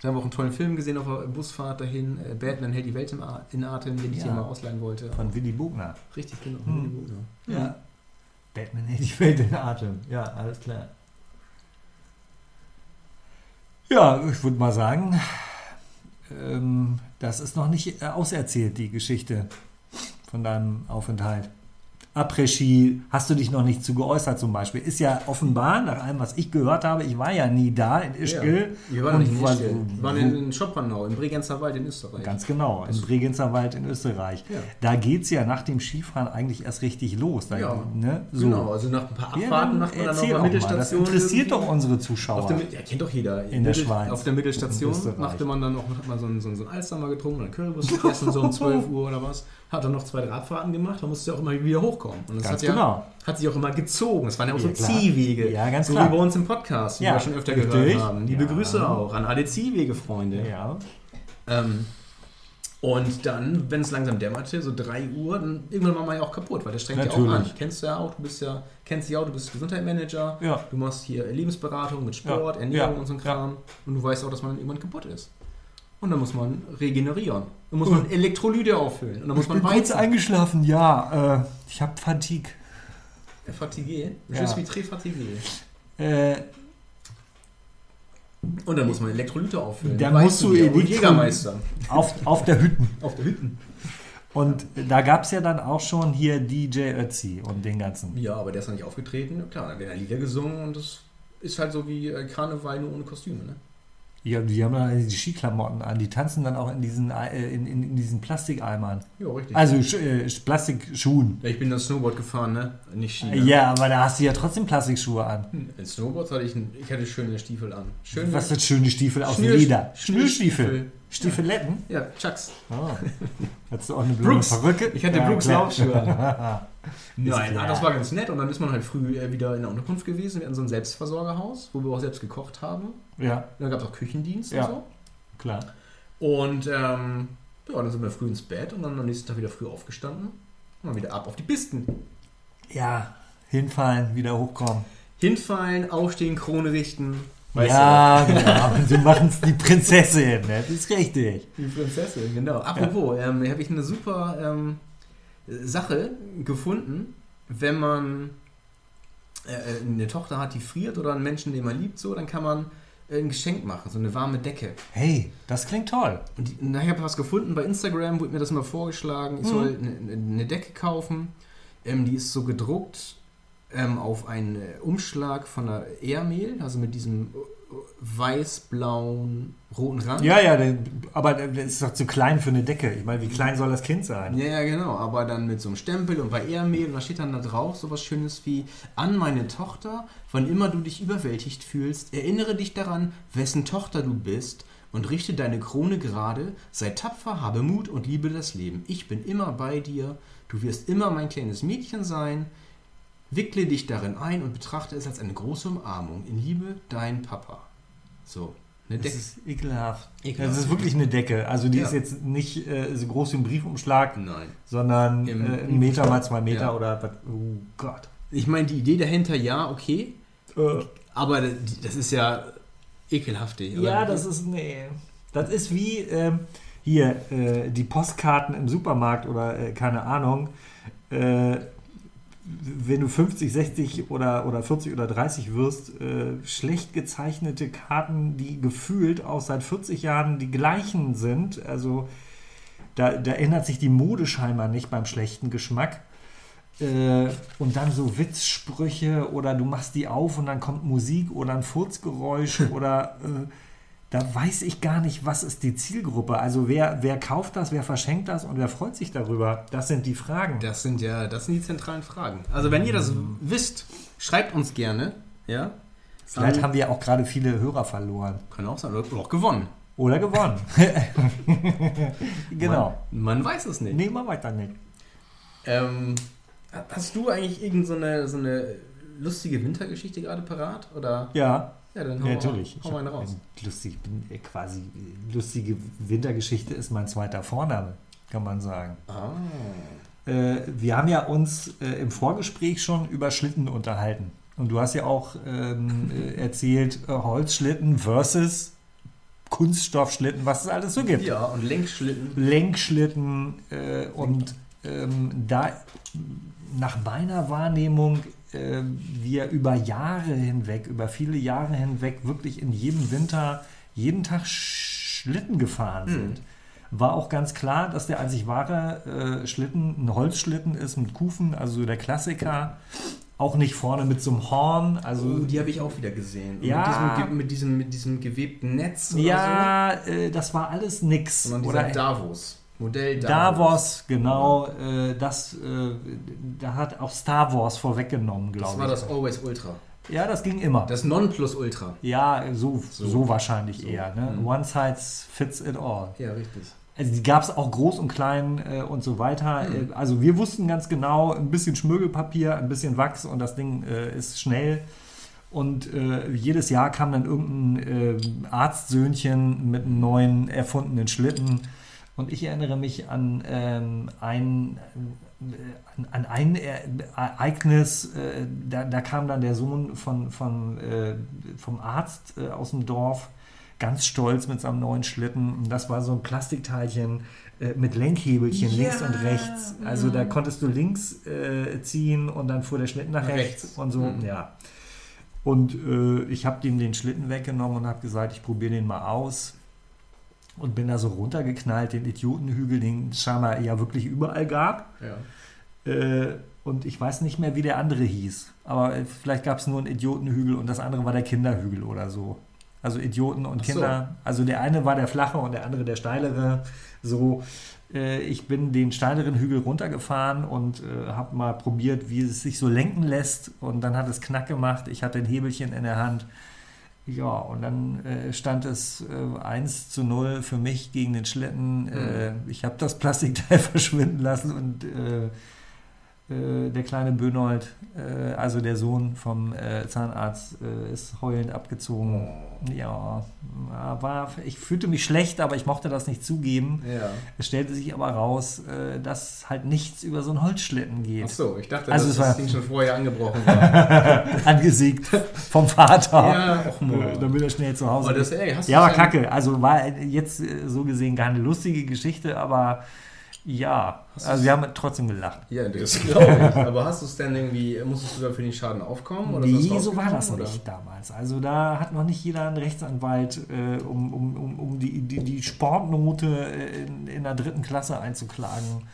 da haben wir auch einen tollen Film gesehen auf der Busfahrt dahin. Äh, Batman hält die Welt in Atem, den ich Ja. dir mal ausleihen wollte. Von Willy Bugner. Richtig, genau. Hm. Ja. Ja. Batman die Welt in Atem. Ja, alles klar. Ja, ich würde mal sagen, ähm, das ist noch nicht äh, auserzählt, die Geschichte von deinem Aufenthalt. Après-Ski, hast du dich noch nicht zu geäußert zum Beispiel? Ist ja offenbar, nach allem, was ich gehört habe, ich war ja nie da in Ischgl. Wir waren nicht in Ischgl. Wir waren in, in Schopernau, im Bregenzer Wald in Österreich. Ganz genau, im Bregenzer Wald in Österreich. Ja. Da geht es ja nach dem Skifahren eigentlich erst richtig los. Da, Ja, ne? so. Genau, also nach ein paar Ja, Abfahrten dann macht man dann noch auch eine mal. Das Mittelstation. interessiert doch unsere Zuschauer. Auf der, ja, kennt doch jeder. In der Mittel- Schweiz. Auf der In Mittelstation machte man dann noch hat man so einen, so einen, Alster mal getrunken, oder einen Currywurst gegessen, so um 12 Uhr oder was. Hat dann noch zwei drei Abfahrten gemacht, da musste ja auch immer wieder hochkommen. Und das Ganz hat ja, genau. Hat sich auch immer gezogen. Es waren ja auch Ja, so klar. Ziehwege. Ja, ganz so klar. wie bei uns im Podcast, wie Ja, wir schon öfter richtig. gehört haben. Liebe Ja. Grüße auch an alle Ziehwege-Freunde. ja. Ähm, und dann, wenn es langsam dämmerte, so 3 Uhr, dann irgendwann war man ja auch kaputt, weil das strengt ja auch an. Kennst du ja auch, du bist ja, kennst dich auch, du bist Gesundheitsmanager, Ja. du machst hier Lebensberatung mit Sport, Ja. Ernährung Ja. und so ein Ja. Kram. Und du weißt auch, dass man dann irgendwann kaputt ist. Und dann muss man regenerieren. Dann muss man Elektrolyte auffüllen. Und dann muss Ich man bin kurz eingeschlafen, ja. Äh, ich habe Fatigue. Fatigué. Ja. Je suis très fatigué. Äh, Und dann muss man Elektrolyte auffüllen. Da Weißt musst du Elektro- Jägermeister. auf, auf der Hütten. Auf der Hütten. Und da gab es ja dann auch schon hier DJ Ötzi und den ganzen. Ja, aber der ist noch nicht aufgetreten. Klar, dann werden Lieder gesungen und das ist halt so wie äh, Karneval nur ohne Kostüme. Ne? Ja, die haben dann die Skiklamotten an. Die tanzen dann auch in diesen, äh, in, in, in diesen Plastikeimern. Ja, richtig. Also äh, Plastikschuhen. Ja, ich bin das Snowboard gefahren, ne? Nicht Ski. Ne? Ja, aber da hast du ja trotzdem Plastikschuhe an. In Snowboards hatte ich, ich hatte schöne Stiefel an. Schöne, Was sind schöne Stiefel aus Schnür- Leder? Schnürstiefel. Stiefeletten? Ja, Chucks. Oh. Hattest du auch eine blöde Brooks. Perücke? Ich hatte Ja, Brooks. Laufschuhe an. Nein, ah, das war ganz nett. Und dann ist man halt früh äh, wieder in der Unterkunft gewesen. Wir hatten so ein Selbstversorgerhaus, wo wir auch selbst gekocht haben. Ja, Dann gab es auch Küchendienst Ja. und so. klar. Und ähm, ja, dann sind wir früh ins Bett und dann am nächsten Tag wieder früh aufgestanden. Und dann wieder ab auf die Pisten. Ja, hinfallen, wieder hochkommen. Hinfallen, aufstehen, Krone richten. Weißt ja, genau. Und so machen es die Prinzessin. Das ist richtig. du? Die Prinzessin, genau. Apropos, ähm, habe ich eine super ähm, Sache gefunden, wenn man äh, eine Tochter hat, die friert oder einen Menschen, den man liebt, so, dann kann man äh, ein Geschenk machen, so eine warme Decke. Hey, das klingt toll. Und die, na, ich habe was gefunden bei Instagram, wurde mir das mal vorgeschlagen. Ich soll eine, eine Decke kaufen. Ähm, die ist so gedruckt ähm, auf einen äh, Umschlag von einer Airmehl, also mit diesem äh, weiß-blauen, roten Rand. Ja, ja, aber das ist doch zu klein für eine Decke. Ich meine, wie klein soll das Kind sein? Ja, ja, genau. Aber dann mit so einem Stempel und bei Airmehl und da steht dann da drauf so was Schönes wie an meine Tochter, wann immer du dich überwältigt fühlst, erinnere dich daran, wessen Tochter du bist und richte deine Krone gerade, sei tapfer, habe Mut und liebe das Leben. Ich bin immer bei dir, du wirst immer mein kleines Mädchen sein. Wickle dich darin ein und betrachte es als eine große Umarmung. In Liebe, dein Papa. So, eine Das Decke. ist ekelhaft. Ekelhaft. Das ist wirklich eine Decke. Also die Ja. ist jetzt nicht äh, so groß wie ein Briefumschlag, Nein. sondern Im- äh, ein Meter mal zwei Meter Ja. oder was. Oh Gott. Ich meine, die Idee dahinter, ja, okay. Äh, Aber das ist ja ekelhaftig. oder? ja, das ist. Nee. Das ist wie ähm, hier äh, die Postkarten im Supermarkt oder äh, keine Ahnung. Äh, wenn du 50, 60 oder, oder 40 oder 30 wirst, äh, schlecht gezeichnete Karten, die gefühlt auch seit 40 Jahren die gleichen sind. Also da, da ändert sich die Mode scheinbar nicht beim schlechten Geschmack. Äh, und dann so Witzsprüche oder du machst die auf und dann kommt Musik oder ein Furzgeräusch oder äh, da weiß ich gar nicht, was ist die Zielgruppe. Also wer, wer kauft das, wer verschenkt das und wer freut sich darüber? Das sind die Fragen. Das sind ja, das sind die zentralen Fragen. Also wenn ihr das wisst, schreibt uns gerne. Ja. Vielleicht An- haben wir auch gerade viele Hörer verloren. Kann auch sein. Oder auch gewonnen. Oder gewonnen. genau. Man, man weiß es nicht. Nehmen wir weiter nicht. Ähm, hast du eigentlich irgendeine so eine, so eine lustige Wintergeschichte gerade parat? Oder? Ja, Ja, dann hau, ja natürlich. hau, hau einen raus. Lustig, bin äh, quasi lustige Wintergeschichte ist mein zweiter Vorname, kann man sagen. Ah. Äh, wir haben ja uns äh, im Vorgespräch schon über Schlitten unterhalten. Und du hast ja auch ähm, äh, erzählt, äh, Holzschlitten versus Kunststoffschlitten, was es alles so gibt. Ja, und Lenkschlitten. Lenkschlitten äh, und ähm, da nach meiner Wahrnehmung äh, wir über Jahre hinweg, über viele Jahre hinweg wirklich in jedem Winter jeden Tag Schlitten gefahren sind. War auch ganz klar, dass der einzig wahre äh, Schlitten ein Holzschlitten ist mit Kufen, also so der Klassiker. Auch nicht vorne mit so einem Horn. Also Oh, die habe ich auch wieder gesehen. Ja. Mit diesem, mit diesem, mit diesem gewebten Netz oder ja, äh, das war alles nix. so. Sondern Oder dieser Davos. Modell Davos. Davos, genau, äh, das, äh, da hat auch Star Wars vorweggenommen, Das glaube war ich. das Always Ultra. ja, das ging immer. Das Nonplusultra. ja, so, so. So. wahrscheinlich So. eher. Ne? Mhm. One size fits it all. Ja, richtig. Also die gab es auch groß und klein äh, und so weiter. Mhm. Äh, also wir wussten ganz genau, ein bisschen Schmirgelpapier, ein bisschen Wachs und das Ding äh, ist schnell. Und äh, jedes Jahr kam dann irgendein äh, Arztsöhnchen mit einem neuen erfundenen Schlitten. Und ich erinnere mich an ähm, ein, äh, an, an ein E- Ereignis, äh, da, da kam dann der Sohn von, von, äh, vom Arzt äh, aus dem Dorf, ganz stolz mit seinem neuen Schlitten. Und das war so ein Plastikteilchen äh, mit Lenkhebelchen Ja, links und rechts. Also da konntest du links äh, ziehen und dann fuhr der Schlitten nach rechts, rechts. und so. Mhm. Ja. Und äh, ich habe dem den Schlitten weggenommen und habe gesagt, ich probiere den mal aus. Und bin da so runtergeknallt, den Idiotenhügel, den es scheinbar ja wirklich überall gab. Ja. Äh, und ich weiß nicht mehr, wie der andere hieß. Aber äh, vielleicht gab es nur einen Idiotenhügel und das andere war der Kinderhügel oder so. Also Idioten und so. Kinder. Also der eine war der flache und der andere der steilere. So, äh, ich bin den steileren Hügel runtergefahren und äh, habe mal probiert, wie es sich so lenken lässt. Und dann hat es Knack gemacht. Ich hatte ein Hebelchen in der Hand. Ja, und dann äh, stand es äh, 1 zu 0 für mich gegen den Schlitten. Äh, ich habe das Plastikteil verschwinden lassen und äh, Äh, der kleine Böhnold, äh, also der Sohn vom äh, Zahnarzt, äh, ist heulend abgezogen. Ja, war, ich fühlte mich schlecht, aber ich mochte das nicht zugeben. Ja. Es stellte sich aber raus, äh, dass halt nichts über so einen Holzschlitten geht. Ach so, ich dachte, Also dass es war- das Ding schon vorher angebrochen war. Angesägt vom Vater. Ja, och. Äh, damit er schnell zu Hause das, ist. Ja, war kacke. Also war jetzt äh, so gesehen keine lustige Geschichte, aber ja, also wir haben trotzdem gelacht. Ja, das glaube ich. Aber hast du es denn irgendwie, musstest du da für den Schaden aufkommen? Oder Nee, so war das oder? nicht damals. Also da hat noch nicht jeder einen Rechtsanwalt, äh, um, um, um, um die, die, die Sportnote äh, in, in der dritten Klasse einzuklagen.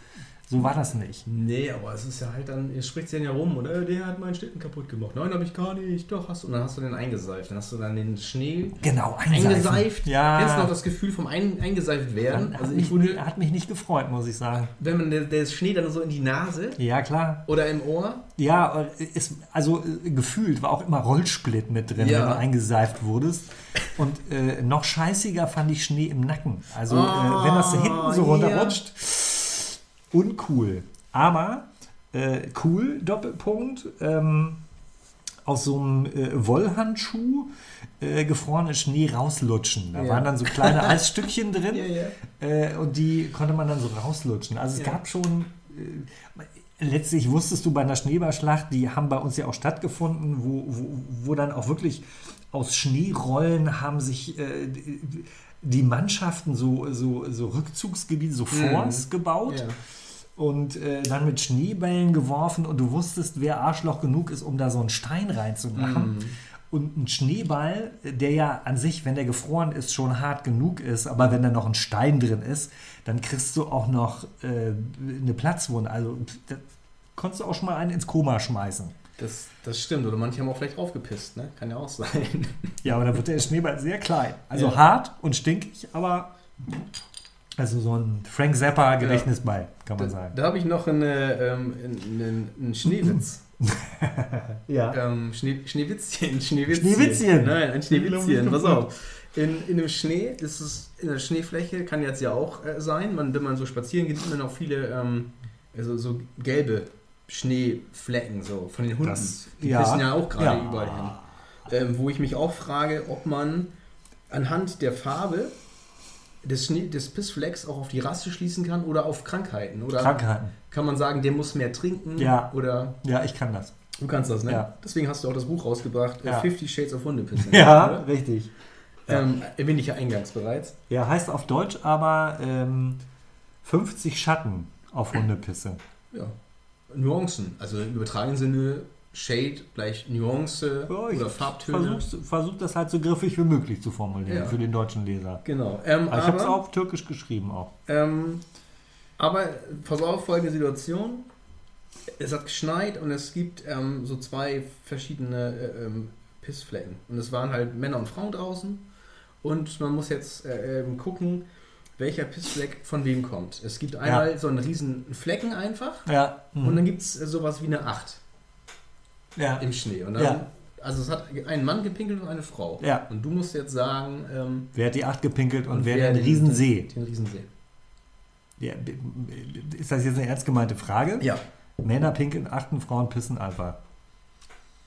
So war das nicht. Nee, aber es ist ja halt dann, ihr spricht ja rum, oder? Der hat meinen Schlitten kaputt gemacht. Nein, habe ich gar nicht. Doch, hast du. Und dann hast du den eingeseift. Dann hast du dann den Schnee Genau, einseifen. eingeseift. Ja. Kennst du noch das Gefühl vom ein, eingeseift werden? Hat, Also mich, ich wurde, hat mich nicht gefreut, muss ich sagen. wenn man der, der Schnee dann so in die Nase Ja, klar. oder im Ohr. Ja, äh, ist, also äh, gefühlt war auch immer Rollsplit mit drin, Ja. wenn du eingeseift wurdest. Und äh, noch scheißiger fand ich Schnee im Nacken. Also Oh, äh, wenn das hinten so ja. Uncool. Aber äh, cool, Doppelpunkt, ähm, aus so einem äh, Wollhandschuh äh, gefrorenen Schnee rauslutschen. Da Ja. waren dann so kleine Eisstückchen drin Ja, ja. äh, und die konnte man dann so rauslutschen. Also es gab schon, äh, letztlich wusstest du bei einer Schneeballschlacht, die haben bei uns ja auch stattgefunden, wo, wo, wo dann auch wirklich aus Schneerollen haben sich äh, die- Mannschaften so, so, so Rückzugsgebiete, so Forts gebaut Ja. Und äh, dann mit Schneebällen geworfen und du wusstest, wer Arschloch genug ist, um da so einen Stein reinzumachen. Und ein Schneeball, der ja an sich, wenn der gefroren ist, schon hart genug ist, aber wenn da noch ein Stein drin ist, dann kriegst du auch noch äh, eine Platzwunde. Also da konntest du auch schon mal einen ins Koma schmeißen. Das, das stimmt. Oder manche haben auch vielleicht draufgepisst, ne? Kann ja auch sein. Ja, aber dann wird der Schneeball sehr klein. Also Ja. hart und stinkig, aber also so ein Frank Zappa Gedächtnisball, kann man Da, sagen. da habe ich noch eine, ähm, einen, einen Schneewitz. Ja. Ähm, Schnee, Schneewitzchen, Schneewitzchen. Schneewitzchen. Nein, ein Schneewitzchen. Pass auf. In, in dem Schnee ist es, in der Schneefläche kann jetzt ja auch äh, sein, man, wenn man so spazieren geht, sieht man auch viele ähm, also so gelbe Schneeflecken so von den Hunden. Das- Die ja. pissen ja auch gerade Ja. überall hin. Ähm, wo ich mich auch frage, ob man anhand der Farbe des, Schnee, des Pissflecks auch auf die Rasse schließen kann oder auf Krankheiten. Oder Krankheiten. kann man sagen, der muss mehr trinken? Ja. Oder Ja, ich kann das. du kannst das, ne? Ja. Deswegen hast du auch das Buch rausgebracht, Ja. 50 Shades of Hundepissen. Ja, oder? richtig. Ähm, erwähne ich ja eingangs bereits. Ja, heißt auf Deutsch aber ähm, 50 Schatten auf Hundepisse. Ja. Nuancen. Also im übertragenen Sinne Shade gleich Nuance Ja, oder Farbtöne. Versuch, versuch das halt so griffig wie möglich zu formulieren Ja. für den deutschen Leser. Genau. Ähm, Aber ich habe es aber, auf Türkisch geschrieben auch. ähm, aber pass auf, folgende Situation. Es hat geschneit und es gibt ähm, so zwei verschiedene äh, ähm, Pissflecken. Und es waren halt Männer und Frauen draußen. Und man muss jetzt äh, ähm, gucken, welcher Pissfleck von wem kommt. Es gibt einmal so einen riesen Flecken einfach. Ja. Und dann gibt es sowas wie eine Acht ja. im Schnee. Und dann, Ja. Also es hat ein Mann gepinkelt und eine Frau. Ja. Und du musst jetzt sagen, ähm, Wer hat die Acht gepinkelt und, wer, wer den Riesensee? Den Riesensee. Ja, ist das jetzt eine ernst gemeinte Frage? Ja. Männer pinkeln achten, Frauen pissen einfach.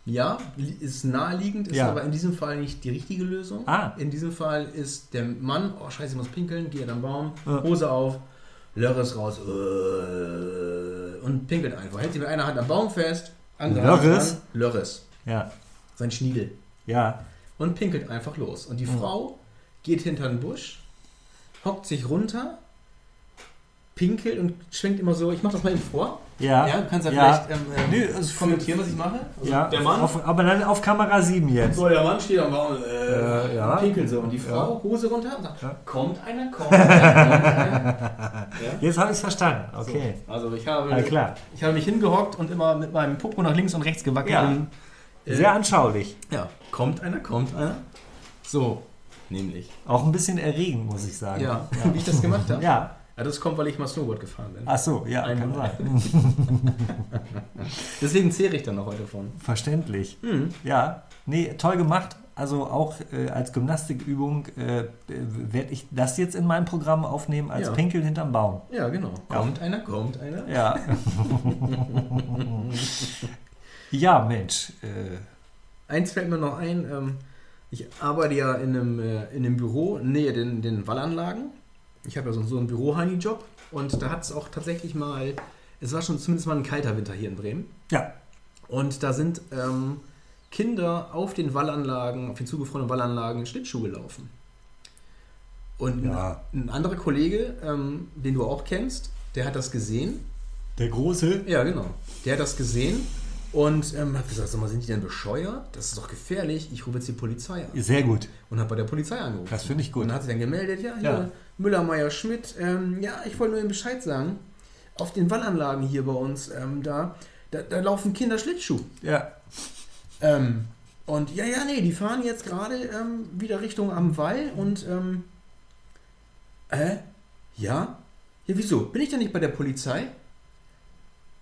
Ja, ist naheliegend, ist Ja. aber in diesem Fall nicht die richtige Lösung. Ah. In diesem Fall ist der Mann, oh scheiße, ich muss pinkeln, geht am Baum, Ja. Hose auf, Lörres raus äh, und pinkelt einfach. Hält sich mit einer Hand am Baum fest, Lörres? Lörres, Ja. sein Schniedel. Ja. und pinkelt einfach los. Und die Frau geht hinter den Busch, hockt sich runter, pinkelt und schwenkt immer so, ich mach das mal eben vor. Ja. Ja, du kannst ja, Ja. vielleicht ähm, ähm, es ist kommentieren, was ich mache. Also Ja, der Mann, Auf, aber dann auf Kamera 7 jetzt. so der Mann steht am Baum äh, Äh, ja. und pinkelt so. Und die Frau, Hose runter und sagt, Ja. kommt einer, kommt einer, kommt einer. Jetzt habe ich es verstanden. Okay. So, also ich habe, Ja, klar. ich habe mich hingehockt und immer mit meinem Popo nach links und rechts gewackelt. Äh, Sehr anschaulich. ja, kommt einer, kommt einer. So, nämlich. Auch ein bisschen erregend, muss ich sagen. Ja, wie ich das gemacht habe. Ja. Ja, das kommt, weil ich mal Snowboard gefahren bin. Ach so, ja, kann Einmal. sein. Deswegen zehre ich dann noch heute von. Verständlich. Mhm. Ja, nee, toll gemacht. Also auch äh, als Gymnastikübung äh, werde ich das jetzt in meinem Programm aufnehmen als Ja. Pinkeln hinterm Baum. Ja, genau. Ja. Kommt einer, kommt einer. Ja. ja, Mensch. Äh, Eins fällt mir noch ein. Ähm, ich arbeite ja in einem, äh, in einem Büro nähe den, den Wallanlagen. Ich habe ja so, so einen Büroheini-Job und da hat es auch tatsächlich mal, es war schon zumindest mal ein kalter Winter hier in Bremen. ja, Und da sind ähm, Kinder auf den Wallanlagen, auf den zugefrorenen Wallanlagen Schlittschuh gelaufen. Und Ja. ein, ein anderer Kollege, ähm, den du auch kennst, der hat das gesehen. der Große. Ja, genau. Der hat das gesehen und ähm, hat gesagt, sag mal, sind die denn bescheuert? Das ist doch gefährlich. Ich rufe jetzt die Polizei an. Sehr gut. Und hat bei der Polizei angerufen. Das finde ich gut. Und dann hat sie dann gemeldet, ja, hier, Ja. Müller, Meier, Schmidt, ähm, ja, ich wollte nur Ihnen Bescheid sagen. Auf den Wallanlagen hier bei uns, ähm, da, da, da laufen Kinder Schlittschuh. Ja. Ähm, und ja, ja, nee, die fahren jetzt gerade ähm, wieder Richtung am Wall und ähm, äh, ja? Ja, wieso? Bin ich da nicht bei der Polizei?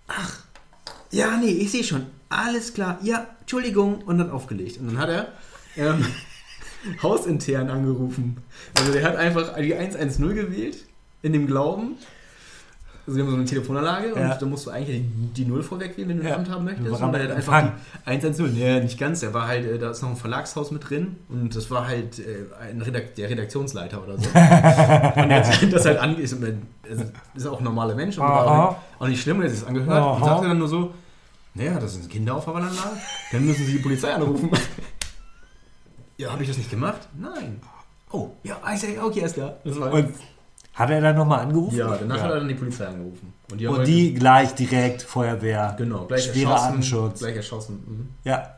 Ach, ja, nee, ich sehe schon. Alles klar. Ja, Entschuldigung. Und dann aufgelegt. Und dann hat er ähm, hausintern angerufen. Also der hat einfach die 110 gewählt, in dem Glauben. Also wir haben so eine Telefonanlage Ja. und da musst du eigentlich die, Null vorweg wählen, wenn du Ja. ein Amt haben möchtest. Warum Und er hat einfach die 110. Nee, nicht ganz. Der war halt, äh, da ist noch ein Verlagshaus mit drin und das war halt äh, ein Redak der Redaktionsleiter oder so. und er hat das halt ange ist, also, ist auch ein normaler Mensch und war auch, auch nicht schlimm, und er hat es angehört und Aha. sagte dann nur so, naja, das sind Kinder auf der Wallanlage, dann müssen sie die Polizei anrufen. Ja, habe ich das nicht gemacht? Nein. Oh, ja, okay, ist klar. Das war Und hat er dann nochmal angerufen? ja, danach hat er dann die Polizei angerufen. Und die, Und halt- die gleich direkt Feuerwehr. genau, gleich schwerer. Anschutz. Gleich erschossen. Mhm. Ja.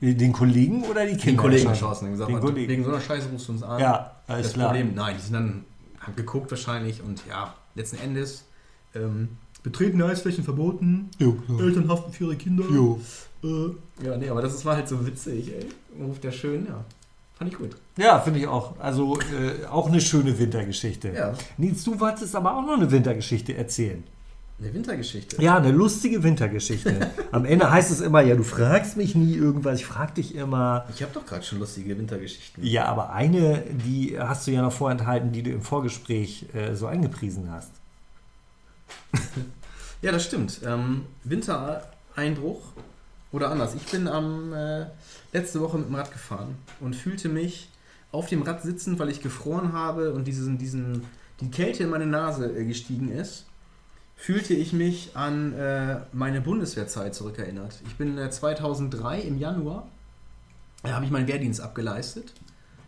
Den Kollegen oder die Kinder? Den Kollegen erschossen? gesagt, Den "Was, Kollegen. wegen so einer Scheiße rufst du uns an. Ja, alles das klar. Problem, nein, die sind dann, haben geguckt wahrscheinlich und ja, letzten Endes ähm, betreten Eisflächen verboten, Jo, klar. Eltern haften für ihre Kinder. Jo. Äh, ja, nee, aber das war halt so witzig, ey. Ruft der schön, ja. Fand ich gut. Ja, finde ich auch. Also äh, auch eine schöne Wintergeschichte. Ja. Nils, du wolltest aber auch noch eine Wintergeschichte erzählen. Eine Wintergeschichte. Ja, eine lustige Wintergeschichte. Am Ende heißt es immer, ja, du fragst mich nie irgendwas, ich frag dich immer. Ich habe doch gerade schon lustige Wintergeschichten. Ja, aber eine, die hast du ja noch vorenthalten, die du im Vorgespräch äh, so angepriesen hast. Ja, das stimmt. Ähm, Wintereinbruch oder anders. Ich bin am äh, letzte Woche mit dem Rad gefahren und fühlte mich auf dem Rad sitzen, weil ich gefroren habe und diesen, diesen, die Kälte in meine Nase äh, gestiegen ist. Fühlte ich mich an äh, meine Bundeswehrzeit zurückerinnert. Ich bin äh, 2003 im Januar, da habe ich meinen Wehrdienst abgeleistet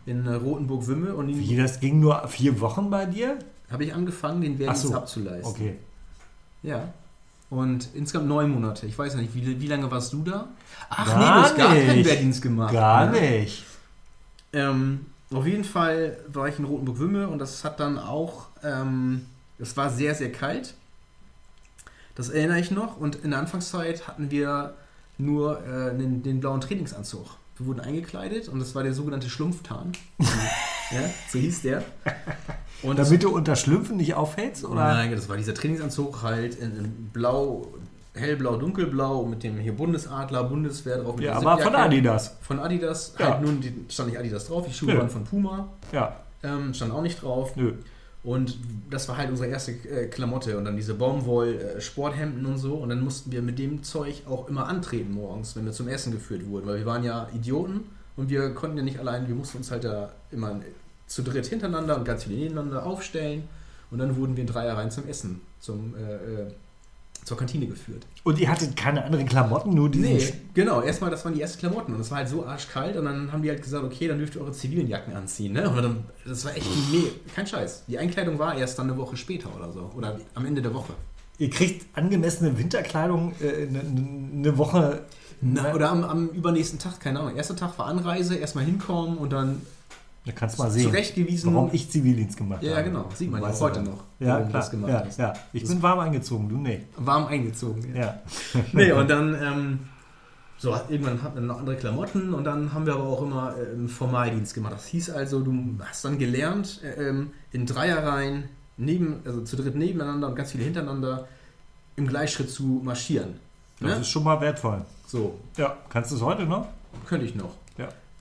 in äh, Rotenburg-Wümme und Wie, das ging nur vier Wochen bei dir? habe ich angefangen, den Wehrdienst so. abzuleisten. Okay. Ja. Und insgesamt neun Monate. Ich weiß ja nicht, wie, wie lange warst du da? Ach Gar nee, du hast gar keinen nicht. Wehrdienst gemacht. Gar ne? nicht. Ähm, auf jeden Fall war ich in Rotenburg-Wümme und das hat dann auch, ähm, es war sehr, sehr kalt. Das erinnere ich noch. Und in der Anfangszeit hatten wir nur äh, den, den blauen Trainingsanzug. Wir wurden eingekleidet und das war der sogenannte Schlumpftarn. ja, so hieß der. Und Damit du unter Schlümpfen nicht auffällst? Oder? Nein, das war dieser Trainingsanzug halt in, in blau, hellblau, dunkelblau mit dem hier Bundesadler, Bundeswehr drauf. Mit Ja, aber von. Adidas. Von Adidas, Ja. halt nun die, stand nicht Adidas drauf, die Schuhe Nö. waren von Puma, Ja. ähm, stand auch nicht drauf. Nö. Und das war halt unsere erste äh, Klamotte und dann diese Baumwoll-Sporthemden und so. Und dann mussten wir mit dem Zeug auch immer antreten morgens, wenn wir zum Essen geführt wurden, weil wir waren ja Idioten und wir konnten ja nicht allein, wir mussten uns halt da immer zu dritt hintereinander und ganz viele nebeneinander aufstellen. Und dann wurden wir in Dreierreihen zum Essen, zum, äh, äh, zur Kantine geführt. Und ihr hattet keine anderen Klamotten, nur diesen. Nee, genau. Erstmal, das waren die ersten Klamotten und es war halt so arschkalt und dann haben die halt gesagt, okay, dann dürft ihr eure zivilen Jacken anziehen. Ne? Und dann, das war echt nee, kein Scheiß. Die Einkleidung war erst dann eine Woche später oder so. Oder am Ende der Woche. Ihr kriegt angemessene Winterkleidung äh, eine ne Woche. Na, oder am, am übernächsten Tag, keine Ahnung. Erster Tag war Anreise, erstmal hinkommen und dann Da kannst du mal sehen, zurechtgewiesen. warum ich Zivildienst gemacht Ja, habe. genau. Sieht man ja auch heute noch, Ja, warum du klar. das gemacht ja, hast. ja. Ich Das- bin warm angezogen, du nicht. Warm eingezogen. Ja. Nee, und dann, ähm, so, irgendwann hatten wir noch andere Klamotten und dann haben wir aber auch immer ähm, Formaldienst gemacht. Das hieß also, du hast dann gelernt, äh, ähm, in Dreierreihen neben, also zu dritt nebeneinander und ganz viele hintereinander im Gleichschritt zu marschieren. Das Ne? ist schon mal wertvoll. So, Ja. Kannst du es heute noch? könnte ich noch.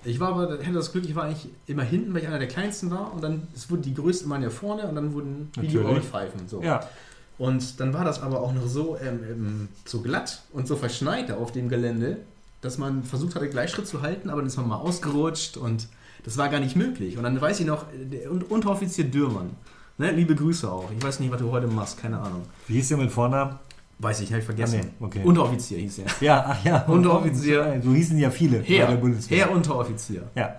Ich war aber, hatte das Glück, ich war eigentlich immer hinten, weil ich einer der kleinsten war und dann, es wurden die Größten waren ja vorne und dann wurden wie die Natürlich. Rollpfeifen. So. Ja. Und dann war das aber auch noch so, ähm, ähm, so glatt und so verschneit auf dem Gelände, dass man versucht hatte, Gleichschritt zu halten, aber dann ist man mal ausgerutscht und das war gar nicht möglich. Und dann weiß ich noch, der Un- Unteroffizier Dürmann, ne, liebe Grüße auch. Ich weiß nicht, was du heute machst, keine Ahnung. Wie hieß der mit Vornamen? Weiß ich, habe ich vergessen. Ah, nee, okay. Unteroffizier hieß er. Ja, ach ja. Unteroffizier. So hießen ja viele bei der Herr, Bundeswehr. Herr Unteroffizier. Ja.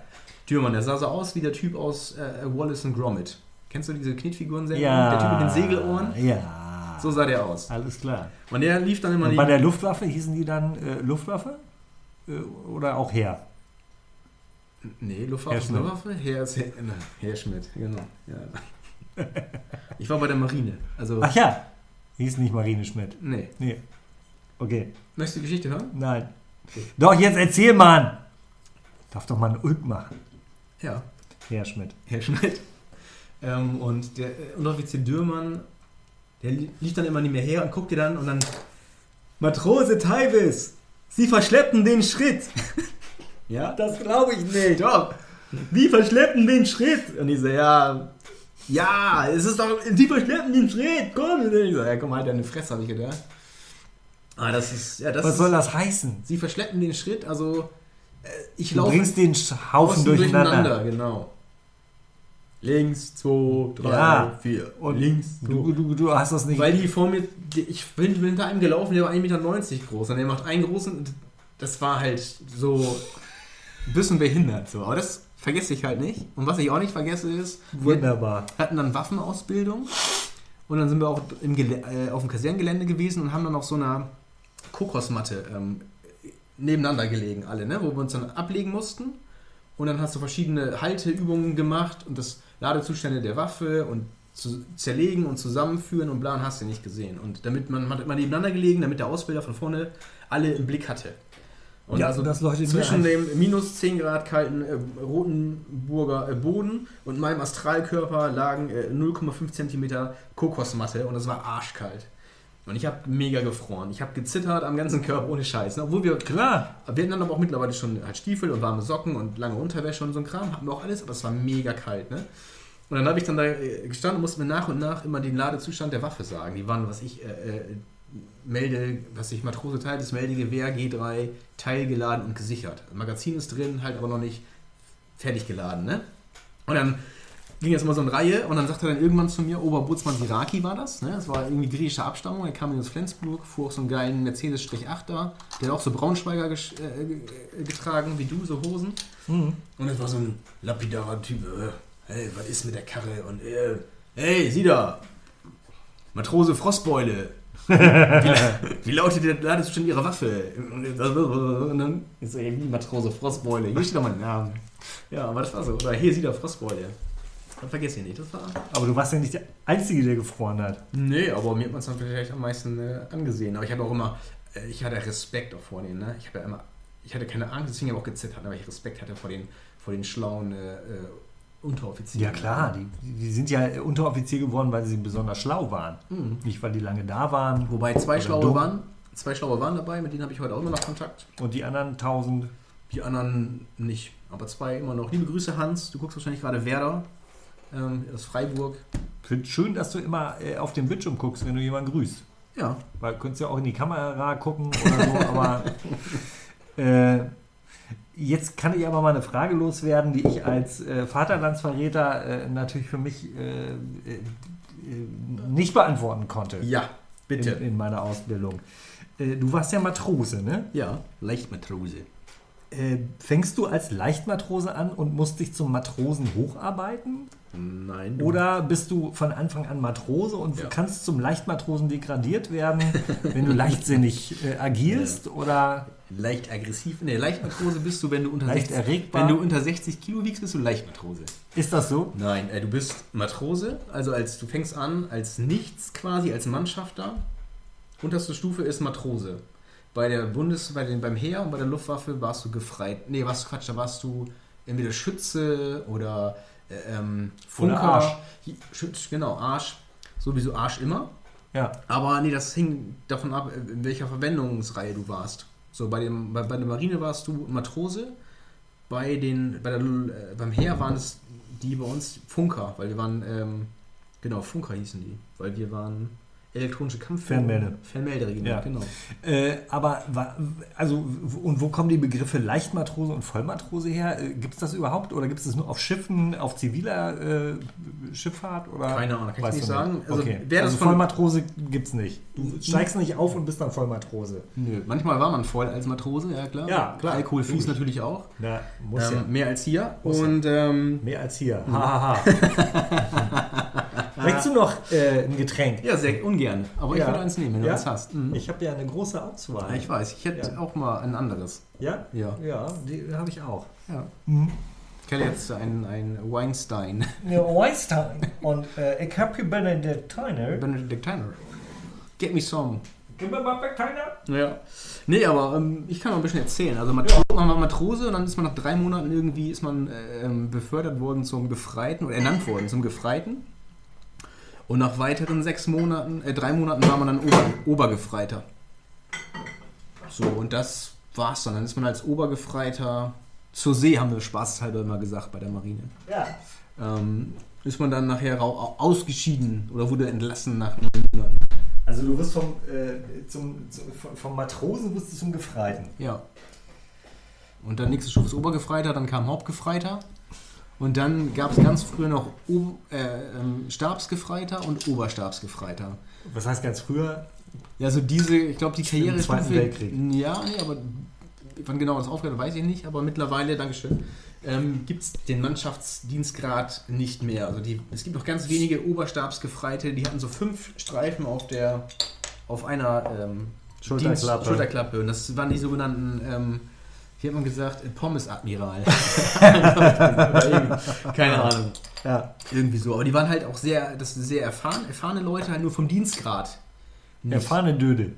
Dürmann, der sah so aus wie der Typ aus äh, Wallace and Gromit. Kennst du diese Knetfiguren-Sendung? ja. Der Typ mit den Segelohren? Ja. So sah der aus. Alles klar. Und der lief dann immer Und bei der Luftwaffe hießen die dann äh, Luftwaffe? Äh, oder auch Heer? Nee, Luftwaffe Herr ist. Luftwaffe? Herr, ist Herr, Herr Schmidt, genau. Ja. Ich war bei der Marine. Also, Ach ja. Hieß nicht Marine Schmidt. nee. Nee. Okay. Möchtest du die Geschichte hören? Nein. Doch, jetzt erzähl, Mann! Darf doch mal einen Ulk machen. Ja, Herr Schmidt. Herr Schmidt. Ähm, und der äh, Unteroffizier Dürmann, der li- lief dann immer nicht mehr her und guckte dann und dann Matrose Teivis, Sie verschleppen den Schritt. ja, das glaube ich nicht. Doch. Sie verschleppen den Schritt. Und ich so, ja, ja, es ist doch, Sie verschleppen den Schritt, komm. Und ich so, ja, komm halt deine Fresse, habe ich gedacht. Ah, das ist, ja, das Was ist, soll das heißen? Sie verschleppen den Schritt, also äh, ich Du laufe bringst den Haufen außen durcheinander. genau. Links, zwei, drei, Ja. vier. Und links, Du, du, du hast das nicht. Weil die vor mir, die, ich bin, hinter einem gelaufen, der war 1,90 Meter groß und der macht einen großen, das war halt so ein bisschen behindert. So. Aber das vergesse ich halt nicht. Und was ich auch nicht vergesse ist, wir Wunderbar. hatten dann Waffenausbildung und dann sind wir auch im Gele äh, auf dem Kaserngelände gewesen und haben dann auf so einer Kokosmatte ähm, nebeneinander gelegen, alle, ne? wo wir uns dann ablegen mussten. Und dann hast du verschiedene Halteübungen gemacht und das Ladezustände der Waffe und zu zerlegen und zusammenführen und bla und hast du nicht gesehen. Und damit man, man hat immer nebeneinander gelegen, damit der Ausbilder von vorne alle im Blick hatte. Und Ja, also das leuchtet zwischen dem minus 10 Grad kalten äh, Rotenburger äh, Boden und meinem Astralkörper lagen äh, 0,5 Zentimeter Kokosmatte und es war arschkalt. Und ich habe mega gefroren. Ich habe gezittert am ganzen Körper ohne Scheiß. ne? Obwohl wir Klar. wir hatten dann aber auch mittlerweile schon halt Stiefel und warme Socken und lange Unterwäsche und so ein Kram. Hatten wir auch alles, aber es war mega kalt, ne? Und dann habe ich dann da äh, gestanden und musste mir nach und nach immer den Ladezustand der Waffe sagen. Die waren, was ich, äh, äh, melde, was ich, Matrose Teil des Meldegewehr G3, teilgeladen und gesichert. Magazin ist drin, halt aber noch nicht fertig geladen, ne? Und dann ging das immer so in Reihe und dann sagte er dann irgendwann zu mir, Oberbootsmann Siraki war das, ne? Das war irgendwie griechische Abstammung, er kam in aus Flensburg, fuhr auf so einen geilen Mercedes-8 da, der hat auch so Braunschweiger äh, äh, getragen, wie du, so Hosen. Mhm. Und das war so ein lapidarer Typ, äh, hey, was ist mit der Karre? Und äh, hey, sieh da, Matrose Frostbeule. wie, lautet der Ladezustand ihrer Waffe? Und dann ist er wie Matrose Frostbeule. Hier steht doch mein Name. Ja, aber das war so. Oder hier sieht er Frostbeule. Das vergesse ich nicht. Das war. Aber du warst ja nicht der Einzige, der gefroren hat. Nee, aber mir hat man es dann vielleicht am meisten äh, angesehen. Aber ich habe auch immer, äh, ich hatte Respekt auch vor denen. Ne? Ich habe ja immer, ich hatte keine Angst, deswegen habe ich auch gezittert, aber ich Respekt hatte vor den, vor den schlauen äh, äh, Unteroffizieren. Ja klar, die, die sind ja Unteroffizier geworden, weil sie besonders schlau waren. Mhm. Nicht, weil die lange da waren. Wobei zwei schlaue dumm. waren, zwei schlaue waren dabei, mit denen habe ich heute auch immer noch Kontakt. Und die anderen tausend. Die anderen nicht, aber zwei immer noch. Liebe Grüße Hans, du guckst wahrscheinlich gerade Werder ähm, aus Freiburg. Finde schön, dass du immer äh, auf den Bildschirm guckst, wenn du jemanden grüßt. Ja, Weil du könntest ja auch in die Kamera gucken oder so, aber äh, jetzt kann ich aber mal eine Frage loswerden, die ich als äh, Vaterlandsverräter äh, natürlich für mich äh, äh, nicht beantworten konnte ja, bitte. in, in meiner Ausbildung. Äh, du warst ja Matrose, ne? ja, Leichtmatrose. Äh, fängst du als Leichtmatrose an und musst dich zum Matrosen hocharbeiten? Nein. du- Oder bist du von Anfang an Matrose und Ja. kannst zum Leichtmatrosen degradiert werden, wenn du leichtsinnig äh, agierst? Oder Leicht aggressiv. Ne, Leichtmatrose bist du, wenn du unter Leicht 60, erregbar? Wenn du unter 60 Kilo wiegst, bist du Leichtmatrose. ist das so? Nein, äh, du bist Matrose, also als du fängst an als nichts quasi, als Mannschafter. Unterste Stufe ist Matrose. Bei der Bundes, bei den, beim Heer und bei der Luftwaffe warst du gefreit. Nee, was Quatsch, da warst du entweder Schütze oder äh, ähm, Funker. Arsch. Schütz, genau, Arsch. sowieso Arsch immer. Ja. Aber nee, das hing davon ab, in welcher Verwendungsreihe du warst. So, bei, dem, bei, bei der Marine warst du Matrose, bei den, bei der, äh, beim Heer waren es die bei uns Funker, weil wir waren, ähm, genau, Funker hießen die, weil wir waren elektronische Kampf... Fernmelde. Fernmelderegiment, Ja. genau. Äh, aber also und wo kommen die Begriffe Leichtmatrose und Vollmatrose her? Gibt es das überhaupt oder gibt es das nur auf Schiffen, auf ziviler äh, Schifffahrt oder? Keine Ahnung, kann ich nicht sagen. Also, okay. also Vollmatrose gibt es nicht. Du steigst nicht auf und bist dann Vollmatrose. Nö, manchmal war man voll als Matrose, ja klar. Ja, klar. Alkohol fließt natürlich auch. Na, muss Ähm, ja. mehr als hier. Muss ja. und ähm, Mehr als hier. Hahaha. Möchtest du noch äh, ein Getränk? ja, sehr ungern. Aber ich Ja. würde eins nehmen, wenn du Ja? eins hast. Mhm. Ich habe ja eine große Auswahl. Ja, ich weiß, ich hätte Ja. auch mal ein anderes. Ja? Ja. Ja, die habe ich auch. Ja. Mhm. Ich hätte jetzt ein, ein Weinstein. Ja, Weinstein. Und äh, ich habe hier Benediktiner. Benedictiner. Get me some. Gib mir mal Benediktiner. Ja. Nee, aber ähm, ich kann mal ein bisschen erzählen. Also Matro man war Matrose und dann ist man nach drei Monaten irgendwie ist man äh, ähm, befördert worden zum Gefreiten oder ernannt worden zum Gefreiten. Und nach weiteren sechs Monaten, äh, drei Monaten war man dann Ober, Obergefreiter. So, und das war's dann. Dann ist man als Obergefreiter zur See, haben wir spaßhalber immer gesagt bei der Marine. Ja. Ähm, ist man dann nachher ausgeschieden oder wurde entlassen nach neun Monaten. Also du wirst vom, äh, zum, zum, vom- vom Matrosen wirst du zum Gefreiten. Ja. Und dann nächste Stufe ist Obergefreiter, dann kam Hauptgefreiter. Und dann gab es ganz früher noch o äh, ähm, Stabsgefreiter und Oberstabsgefreiter. Was heißt ganz früher? Ja, also diese, ich glaube, die Karriere. Zweiten Weltkrieg. Ja, nee, aber wann genau das aufgehört weiß ich nicht. Aber mittlerweile, Dankeschön, ähm, gibt es den Mannschaftsdienstgrad nicht mehr. Also die, es gibt noch ganz wenige Oberstabsgefreite, die hatten so fünf Streifen auf der auf einer ähm, Schulterklappe. Dienst- Schulterklappe. Und das waren die sogenannten, ähm, wie hat man gesagt, Pommes-Admiral. Keine Ahnung. Ja. Irgendwie so. Aber die waren halt auch sehr, das sind sehr erfahren, erfahrene Leute, halt nur vom Dienstgrad. Nicht. Erfahrene Döde.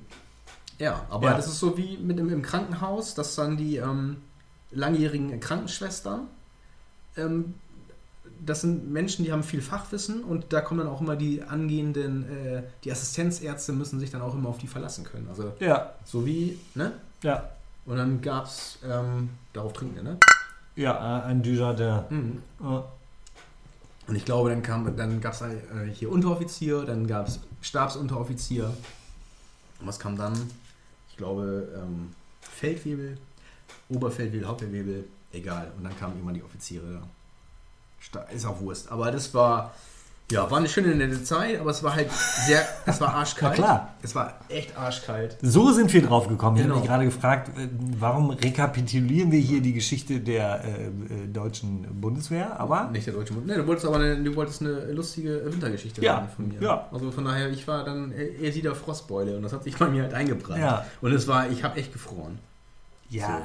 Ja, aber Ja. das ist so wie mit im, im Krankenhaus, dass dann die ähm, langjährigen Krankenschwestern, ähm, das sind Menschen, die haben viel Fachwissen und da kommen dann auch immer die angehenden, äh, die Assistenzärzte müssen sich dann auch immer auf die verlassen können. Also Ja. so wie, ne? Ja. Und dann gab es, ähm, darauf trinken wir, ne? Ja, äh, ein Dujardin. Mhm. Ja. Und ich glaube, dann kam, dann gab es äh, hier Unteroffizier, dann gab es Stabsunteroffizier. Und was kam dann? Ich glaube, ähm, Feldwebel, Oberfeldwebel, Hauptfeldwebel, egal. Und dann kamen irgendwann die Offiziere. da. Ist auch Wurst. Aber das war, ja, war eine schöne nette Zeit, aber es war halt sehr, es war arschkalt. Ja, klar. Es war echt arschkalt. So sind wir drauf gekommen. Ich Genau. habe mich gerade gefragt, äh, warum rekapitulieren wir hier die Geschichte der äh, äh, deutschen Bundeswehr? Aber Nicht der deutsche Mund. Ne, du wolltest aber eine, du wolltest eine lustige Wintergeschichte Ja, von mir. ja. Also von daher, ich war dann eher wieder Frostbeule und das hat sich bei mir halt eingebrannt. Ja. Und es war, ich habe echt gefroren. ja,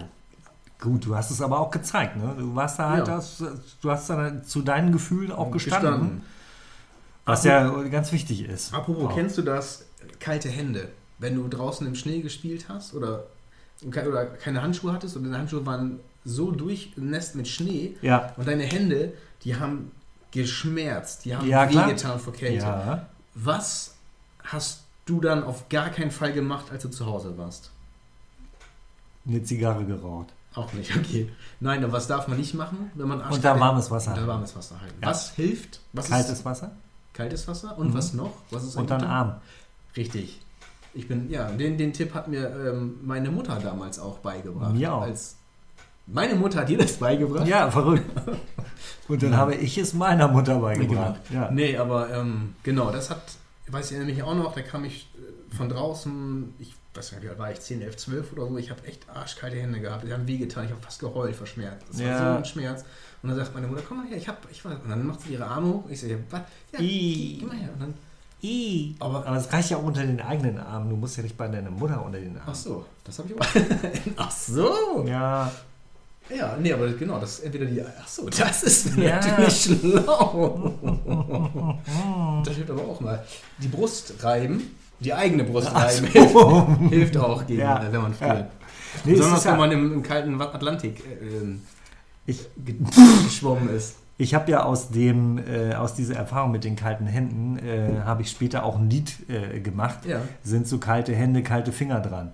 gut, du hast es aber auch gezeigt. Ne? Du warst da halt, Ja. das, du hast da zu deinen Gefühlen auch gestanden, Gestanden. Was ja ganz wichtig ist. Apropos, Auch. kennst du das kalte Hände? Wenn du draußen im Schnee gespielt hast oder, oder keine Handschuhe hattest und deine Handschuhe waren so durchnässt mit Schnee Ja, und deine Hände, die haben geschmerzt, die haben Ja, wehgetan vor Kälte. ja. Was hast du dann auf gar keinen Fall gemacht, als du zu Hause warst? eine Zigarre geraucht. Auch nicht, okay. Nein, aber was darf man nicht machen, wenn man Und da warmes Wasser. Unter warmes Wasser halten. Ja. Was hilft? Was Kaltes ist Wasser kaltes Wasser? Und Mhm. was noch? Was ist und dann eigentlich- Arm. Richtig. Ich bin, ja, den, den Tipp hat mir ähm, meine Mutter damals auch beigebracht. Mir auch. Als, meine Mutter hat dir das beigebracht? Ja, verrückt. Und dann habe ich es meiner Mutter beigebracht. Ja. Nee, aber ähm, genau, das hat, weiß ich nämlich auch noch, da kam ich äh, von draußen, ich weiß nicht, wie alt war ich, 10, 11, 12 oder so, ich habe echt arschkalte Hände gehabt, die haben wehgetan, ich habe fast geheult vor Schmerz. Das war Ja. so ein Schmerz. Und dann sagt meine Mutter, komm mal her, ich hab, ich war, und dann macht sie ihre Arme hoch, ich sage, was? Ja, I. geh mal her. Und dann, I. Aber- Aber es reicht ja auch unter den eigenen Armen. Du musst ja nicht bei deiner Mutter unter den ach Armen. so, das habe ich aber. ach so. Ja, Ja, nee, aber genau, das ist entweder die. Ach so, das ist Ja. natürlich schlau. das hilft aber auch mal. Die Brust reiben, die eigene Brust reiben, hilft, hilft auch gegen, Ja. wenn man friert. Ja. Nee, es Besonders ist ja- wenn man im, im kalten Atlantik äh, ähm, ich, ge- geschwommen ist. Ich habe ja aus dem äh, aus dieser Erfahrung mit den kalten Händen äh, habe ich später auch ein Lied äh, gemacht. Ja. Sind so kalte Hände, kalte Finger dran.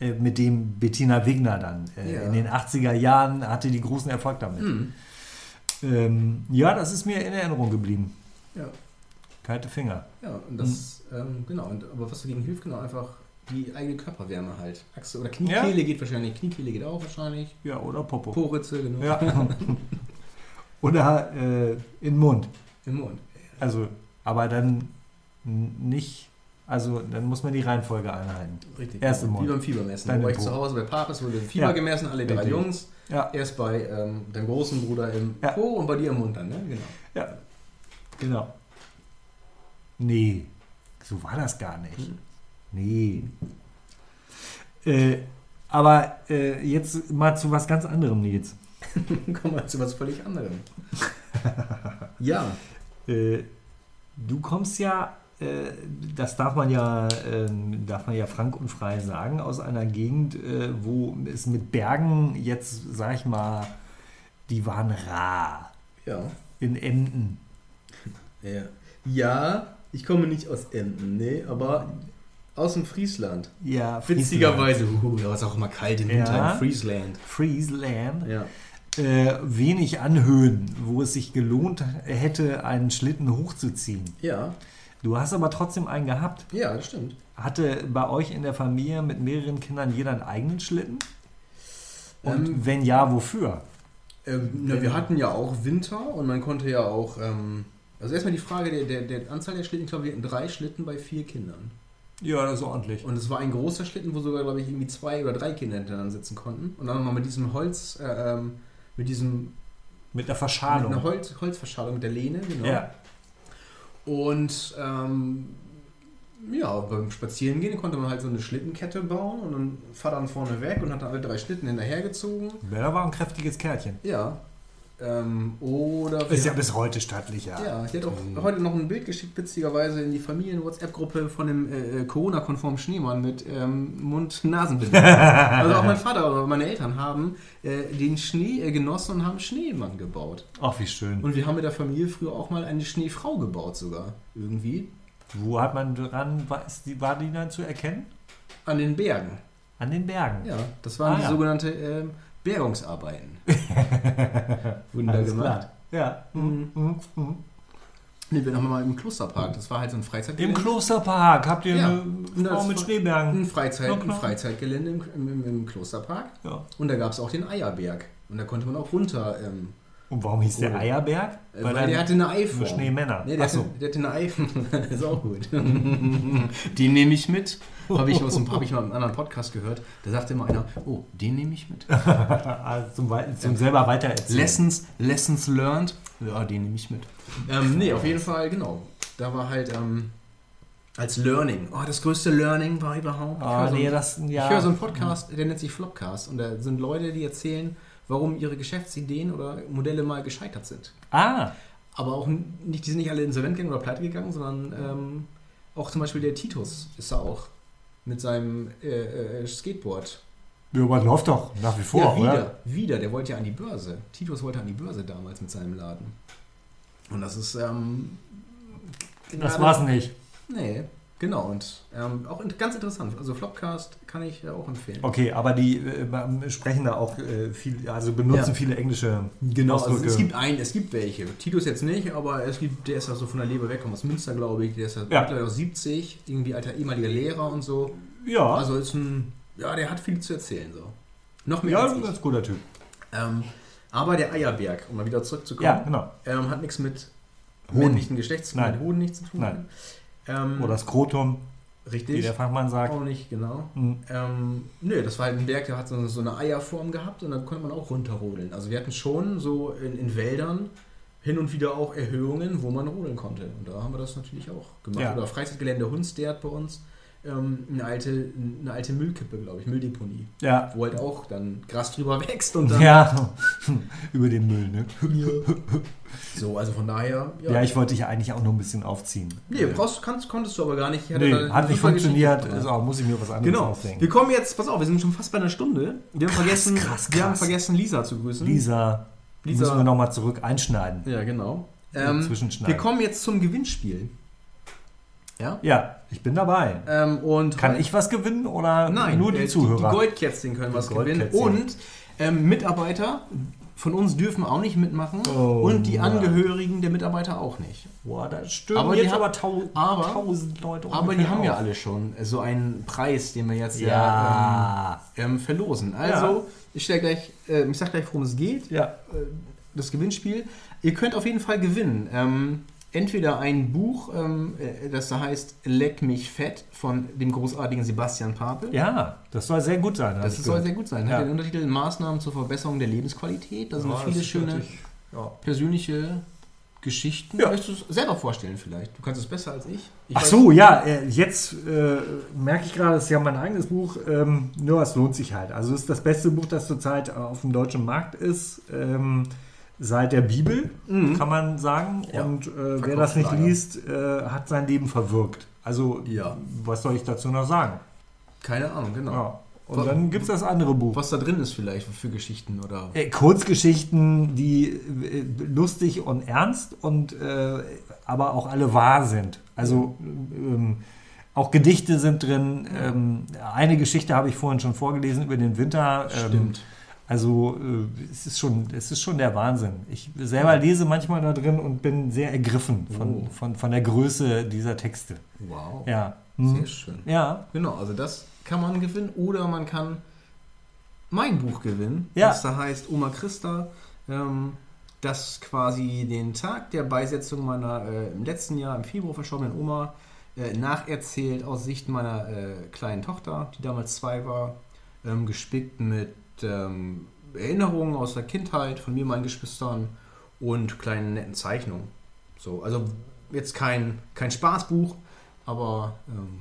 Äh, mit dem Bettina Wigner dann. Äh, Ja. In den 80er Jahren hatte die großen Erfolg damit. Hm. Ähm, ja, das ist mir in Erinnerung geblieben. Ja. Kalte Finger. Ja, und das, ähm, genau, und, aber was dagegen hilft, genau, einfach die eigene Körperwärme halt. Achse oder Kniekehle geht wahrscheinlich, Kniekehle geht auch wahrscheinlich. Ja, oder Popo. Poritze, genau. Ja. oder äh, in den Mund. Im Mund. Also, aber dann nicht, also dann muss man die Reihenfolge einhalten. Richtig. Erst im Wie Mund. beim Fiebermessen. Dann Bei im euch Po. zu Hause bei Papes wurde Fieber Ja. gemessen, alle drei. Jungs. Ja, Erst bei ähm, deinem großen Bruder im Ja. Po und bei dir im Mund dann, ne? Genau. ja, genau. Nee, so war das gar nicht. Hm. Nee. Äh, aber äh, jetzt mal zu was ganz anderem, Nils. Kommen wir zu was völlig anderem. ja. Äh, du kommst ja, äh, das darf man ja, ähm, darf man ja frank und frei sagen, aus einer Gegend, äh, wo es mit Bergen jetzt, sag ich mal, die waren rar. Ja. In Emden. Ja. Ja, ich komme nicht aus Emden, nee, aber aus dem Friesland. Ja, Witzigerweise, uh, da war es auch immer kalt im Winter Ja. in Friesland. Friesland. Ja. Äh, wenig Anhöhen, wo es sich gelohnt hätte, einen Schlitten hochzuziehen. Ja, Du hast aber trotzdem einen gehabt. ja, das stimmt. Hatte bei euch in der Familie mit mehreren Kindern jeder einen eigenen Schlitten? Und Ähm, wenn ja, wofür? Ähm, na, wir hatten ja auch Winter und man konnte ja auch. Ähm, also erstmal die Frage der, der, der Anzahl der Schlitten. Ich glaube, wir hatten drei Schlitten bei vier Kindern. Ja, das ist ordentlich. Und es war ein großer Schlitten, wo sogar, glaube ich, irgendwie zwei oder drei Kinder hintereinander sitzen konnten. Und dann nochmal mit diesem Holz, äh, ähm, mit diesem Mit der mit Verschalung. einer Holz, Holzverschalung mit der Lehne, genau. ja. Und ähm, ja, beim Spazierengehen konnte man halt so eine Schlittenkette bauen und dann Vater dann vorne weg und hat dann alle drei Schlitten hinterhergezogen. Bella war ein kräftiges Kerlchen. Ja. Ähm, oder Ist ja bis heute stattlich, ja. Ja, die hat auch heute noch ein Bild geschickt, witzigerweise in die Familien-WhatsApp-Gruppe von dem äh, Corona-konformen Schneemann mit ähm, Mund-Nasenbinde. also auch mein Vater oder meine Eltern haben äh, den Schnee äh, genossen und haben Schneemann gebaut. Ach, wie schön. Und wir haben mit der Familie früher auch mal eine Schneefrau gebaut sogar. Irgendwie. Wo hat man dran, war, ist die, war die dann zu erkennen? An den Bergen. An den Bergen. Ja, das waren Ah, die ja. sogenannte ähm, Bergungsarbeiten. Alles gemacht. Ja. Mhm. Mhm. Mhm. Nee, wir haben mal im Klosterpark. Das war halt so ein Freizeitgelände. Im Klosterpark habt ihr Ja. eine Frau mit Schneebergen. Ein, Freizeit, ein. Freizeitgelände im, im, im Klosterpark. Ja. Und da gab es auch den Eierberg. Und da konnte man auch runter. Ähm, Und warum hieß der Cool. Eierberg? äh, weil, der hatte eine Eiform. nur Schneemänner. Nee, der, Ach so. hatte, der hatte eine Eiform. ist auch gut. den nehme ich mit. Habe ich, aus dem- hab ich mal in einem anderen Podcast gehört. Da sagte immer einer, oh, den nehme ich mit. Also zum, zum selber weitererzählen. Lessons, Lessons learned. Ja, den nehme ich mit. Ähm, nee, auf jeden Fall, genau. Da war halt ähm, als Learning. Oh, das größte Learning war überhaupt. Ich Ah, höre so nee, ein- das, ja. Ich höre so einen Podcast, der nennt sich Flopcast. Und da sind Leute, die erzählen, warum ihre Geschäftsideen oder Modelle mal gescheitert sind. Ah, Aber auch nicht, die sind nicht alle insolvent gegangen oder pleite gegangen, sondern ähm, auch zum Beispiel der Titus ist da auch mit seinem äh, äh, Skateboard. ja, aber läuft doch nach wie vor, ja, wieder, oder? wieder. Der wollte ja an die Börse. Titus wollte an die Börse damals mit seinem Laden. Und das ist. Ähm, Das war's nicht. Nee, genau. Und ähm, auch in, ganz interessant. Also Flopcast kann ich äh, auch empfehlen. Okay, aber die äh, sprechen da auch äh, viel, also benutzen Ja. viele englische Genau, also es gibt ein, es gibt welche. Titus jetzt nicht, aber es gibt, der ist ja so von der Leber weg, kommt aus Münster, glaube ich. Der ist ja, Ja. mittlerweile auch 70, irgendwie alter ehemaliger Lehrer und so. ja, Also ist ein, ja, der hat viel zu erzählen so. Noch mehr ja, als ein ganz guter Typ. Ähm, aber der Eierberg, um mal wieder zurückzukommen, Ja, genau. ähm, hat nichts mit Hoden. männlichen Geschlechts, Nein. mit Hoden nichts zu tun. Nein. Ähm, Oder Skrotum, wie richtig. der Fachmann sagt. Auch nicht, genau. Mhm. Ähm, nö, das war halt ein Berg, der hat so, so eine Eierform gehabt und dann konnte man auch runterrodeln. Also wir hatten schon so in, in Wäldern hin und wieder auch Erhöhungen, wo man rodeln konnte. Und da haben wir das natürlich auch gemacht. Ja. Oder Freizeitgelände Hundsdert bei uns. Ähm, eine, alte, eine alte Müllkippe, glaube ich, Mülldeponie. Ja. Wo halt auch dann Gras drüber wächst und dann. Ja, über den Müll, ne? So, also von daher. Ja, ich wollte dich ja eigentlich auch nur ein bisschen aufziehen. Nee, brauchst, kannst, konntest du aber gar nicht. Nee, hat nicht funktioniert, Geschichte. also muss ich mir was anderes Genau. ausdenken. Wir kommen jetzt, pass auf, wir sind schon fast bei einer Stunde. Wir haben vergessen, krass, Wir haben krass. vergessen Lisa zu grüßen. Lisa, Lisa- Müssen wir nochmal zurück einschneiden. Ja, genau. Ja, Ähm, wir kommen jetzt zum Gewinnspiel. Ja? Ja, ich bin dabei. Ähm, und Kann ich was gewinnen oder Nein, nur die äh, Zuhörer? Die, Goldkätzchen können was gewinnen. Und ähm, Mitarbeiter von uns dürfen auch nicht mitmachen. Oh, und die. Angehörigen der Mitarbeiter auch nicht. Boah, da stürmen Aber die jetzt aber, tau aber- tausend Leute Aber die haben ja auf. alle schon so einen Preis, den wir jetzt ja, Ja. ähm, ähm, verlosen. Also, ich, stell gleich, äh, ich sag gleich, worum es geht. Ja. das Gewinnspiel. Ihr könnt auf jeden Fall gewinnen. Ähm, entweder ein Buch, ähm, äh, das da heißt Leck mich fett von dem großartigen Sebastian Pape. ja, das soll sehr gut sein. Das soll gehört. sehr gut sein. Ja. Hat den Untertitel Maßnahmen zur Verbesserung der Lebensqualität. Da sind Ja, viele schöne ja. persönliche Geschichten. Ja. Möchtest du es selber vorstellen vielleicht? Du kannst es besser als ich. ich Ach so, ja, äh, jetzt äh, merke ich gerade, das ist ja mein eigenes Buch, ähm, nur es lohnt sich halt. Also es ist das beste Buch, das zurzeit auf dem deutschen Markt ist, ähm, seit der Bibel, kann man sagen. Ja. Und äh, wer das nicht liest, äh, hat sein Leben verwirkt. Also, Ja. was soll ich dazu noch sagen? Keine Ahnung, genau. Ja. Und Was- dann gibt es das andere Buch. Was da drin ist vielleicht für Geschichten oder... Äh, Kurzgeschichten, die äh, lustig und ernst und äh, aber auch alle wahr sind. Also ähm, auch Gedichte sind drin. Ähm, eine Geschichte habe ich vorhin schon vorgelesen über den Winter. Ähm, Stimmt. Also äh, es ist schon, es ist schon der Wahnsinn. Ich selber lese manchmal da drin und bin sehr ergriffen von, Oh. von, von der Größe dieser Texte. Wow. Ja. Hm. Sehr schön. Ja. Genau, also das kann man gewinnen oder man kann mein Buch gewinnen, Ja. das da heißt Oma Christa, ähm, das quasi den Tag der Beisetzung meiner äh, im letzten Jahr im Februar verstorbenen Oma äh, nacherzählt aus Sicht meiner äh, kleinen Tochter, die damals zwei war, ähm, gespickt mit ähm, Erinnerungen aus der Kindheit von mir, meinen Geschwistern und kleinen netten Zeichnungen. So, also jetzt kein, kein Spaßbuch, aber ähm,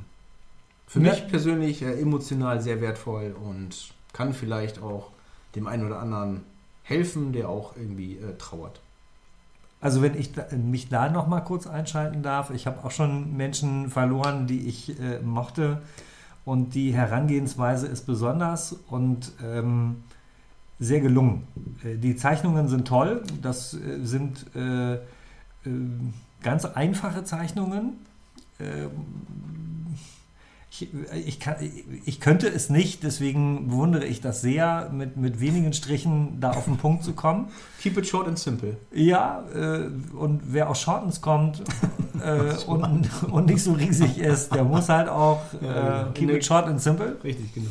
für Ja. mich persönlich äh, emotional sehr wertvoll und kann vielleicht auch dem einen oder anderen helfen, der auch irgendwie äh, trauert. Also wenn ich da, mich da noch mal kurz einschalten darf, ich habe auch schon Menschen verloren, die ich äh, mochte und die Herangehensweise ist besonders und ähm, sehr gelungen. Äh, die Zeichnungen sind toll, das äh, sind äh, äh, ganz einfache Zeichnungen. Ähm, ich, ich, kann, ich könnte es nicht, deswegen bewundere ich das sehr, mit, mit wenigen Strichen da auf den Punkt zu kommen. Keep it short and simple. Ja, äh, und wer aus Shortens kommt äh, und, und nicht so riesig ist, der muss halt auch äh, keep genau. it short and simple. Richtig, genau.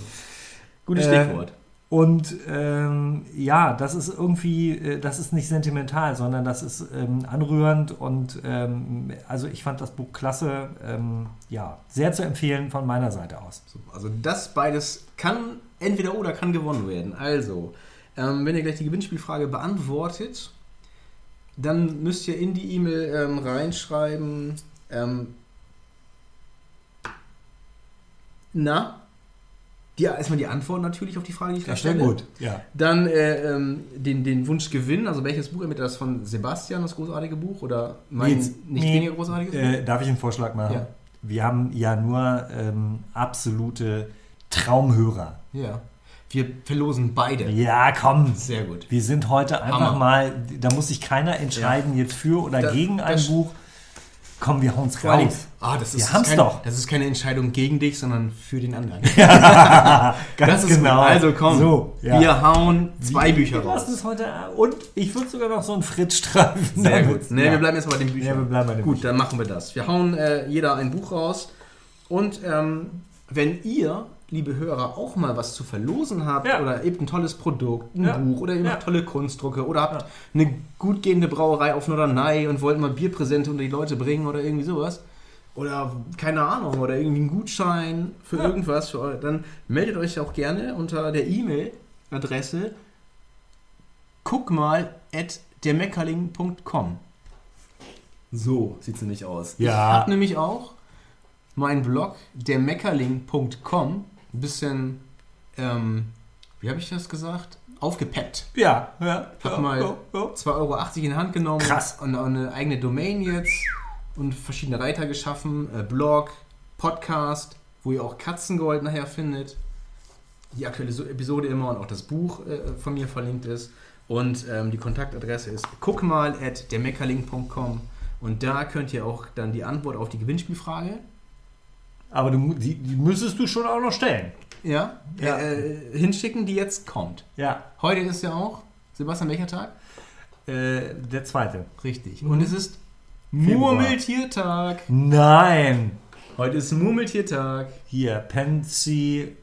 Gutes Äh, Stichwort. Und ähm, ja, das ist irgendwie, äh, das ist nicht sentimental, sondern das ist ähm, anrührend und ähm, also ich fand das Buch klasse. Ähm, ja, sehr zu empfehlen von meiner Seite aus. So, also das beides kann entweder oder kann gewonnen werden. Also, ähm, wenn ihr gleich die Gewinnspielfrage beantwortet, dann müsst ihr in die E-Mail ähm, reinschreiben, na, die, erstmal die Antwort natürlich auf die Frage, die ich gleich stelle. Ja. Dann äh, ähm, den, den Wunsch gewinnen, also welches Buch, entweder das von Sebastian, das großartige Buch, oder mein Jetzt- nicht nee, weniger großartiges Buch? Äh, darf ich einen Vorschlag machen? Ja. Wir haben ja nur ähm, absolute Traumhörer. Ja. Wir verlosen beide. Ja, komm. Sehr gut. Wir sind heute einfach Hammer. mal, da muss sich keiner entscheiden, jetzt für oder Da- gegen ein das- Buch. Komm, wir Vor allem, raus. ah, das ist Wir haben's kein, doch. Das ist keine Entscheidung gegen dich, sondern für den anderen. Ganz das ist genau. Gut. Also komm, So, ja. wir hauen zwei Bücher Wir raus. es heute und ich würde sogar noch so einen Fritz-Streifen. Sehr damit- gut. Ne, ja. wir bleiben jetzt bei den Büchern. Ja, wir bleiben bei den Gut, Büchern. dann machen wir das. Wir hauen äh, jeder ein Buch raus. Und ähm, wenn ihr, liebe Hörer, auch mal was zu verlosen habt Ja. oder eben ein tolles Produkt, ein Ja. Buch oder eben Ja. tolle Kunstdrucke oder habt eine gut gehende Brauerei auf Norderney und wollt mal Bierpräsente unter die Leute bringen oder irgendwie sowas. Oder keine Ahnung, oder irgendwie einen Gutschein für irgendwas, für dann meldet euch auch gerne unter der E-Mail-Adresse guck mal at dermeckerling.com. So sieht es nämlich aus. Ich Ja. habe nämlich auch meinen Blog dermeckerling.com ein bisschen, ähm, wie habe ich das gesagt? Aufgepeppt. Ja, ja. Hab ja, mal ja, ja. 2,80 Euro in die Hand genommen Krass. und eine eigene Domain jetzt und verschiedene Reiter geschaffen, äh, Blog, Podcast, wo ihr auch Katzengold nachher findet, die aktuelle So- Episode immer und auch das Buch äh, von mir verlinkt ist Und ähm, die Kontaktadresse ist guck mal at dermeckerling.com und da könnt ihr auch dann die Antwort auf die Gewinnspielfrage Aber du, die, die müsstest du schon auch noch stellen. ja, Ja. Äh, äh, hinschicken, die jetzt kommt. Ja. Heute ist ja auch, Sebastian, welcher Tag? Äh, der zweite. Richtig. Mhm. Und es ist Februar. Murmeltiertag. Nein! Heute ist Murmeltiertag. Hier, Pansy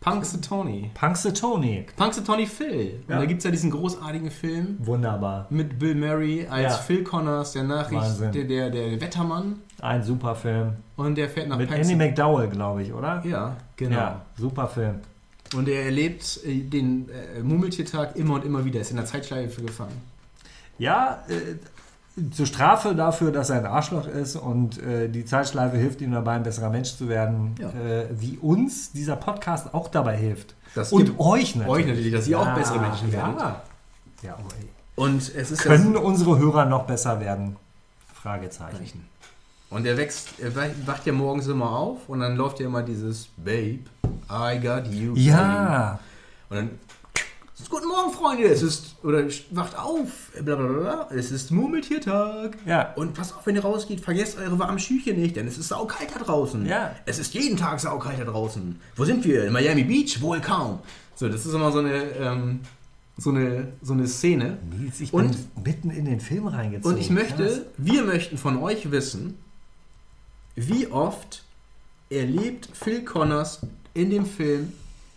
Punxsutawney. Punxsutawney. Punxsutawney Phil. Und Ja. da gibt es ja diesen großartigen Film Wunderbar. mit Bill Murray als Ja. Phil Connors, der Nachricht, der, der, der Wettermann. Ein super Film. Und der fährt nach Mit Andy McDowell, glaube ich, oder? Ja, genau. Ja, super Film. Und er erlebt äh, den äh, Murmeltiertag immer und immer wieder. Ist in der Zeitschleife gefangen. Ja, äh, zur Strafe dafür, dass er ein Arschloch ist und äh, die Zeitschleife hilft ihm dabei, ein besserer Mensch zu werden, Ja. äh, wie uns dieser Podcast auch dabei hilft. Das und euch natürlich. euch natürlich, dass ihr auch bessere Menschen werdet. Ja, ja oh, ey. Und es ist Können unsere Hörer noch besser werden? Fragezeichen. Und er wächst, er wach- wacht ja morgens immer auf und dann läuft ja immer dieses Babe, I got you. babe." Ja, Und dann Guten Morgen, Freunde, es ist, oder wacht auf, bla bla bla, bla, es ist Murmeltiertag. ja. Und passt auf, wenn ihr rausgeht, vergesst eure warmen Schüchen nicht, denn es ist saukalt da draußen. Ja. Es ist jeden Tag saukalt da draußen. Wo sind wir? In Miami Beach? Wohl kaum. So, das ist immer so eine, ähm, so eine, so eine Szene. Nils, ich Und- bin mitten in den Film reingezogen. Und ich möchte, wir möchten von euch wissen, wie oft erlebt Phil Connors in dem Film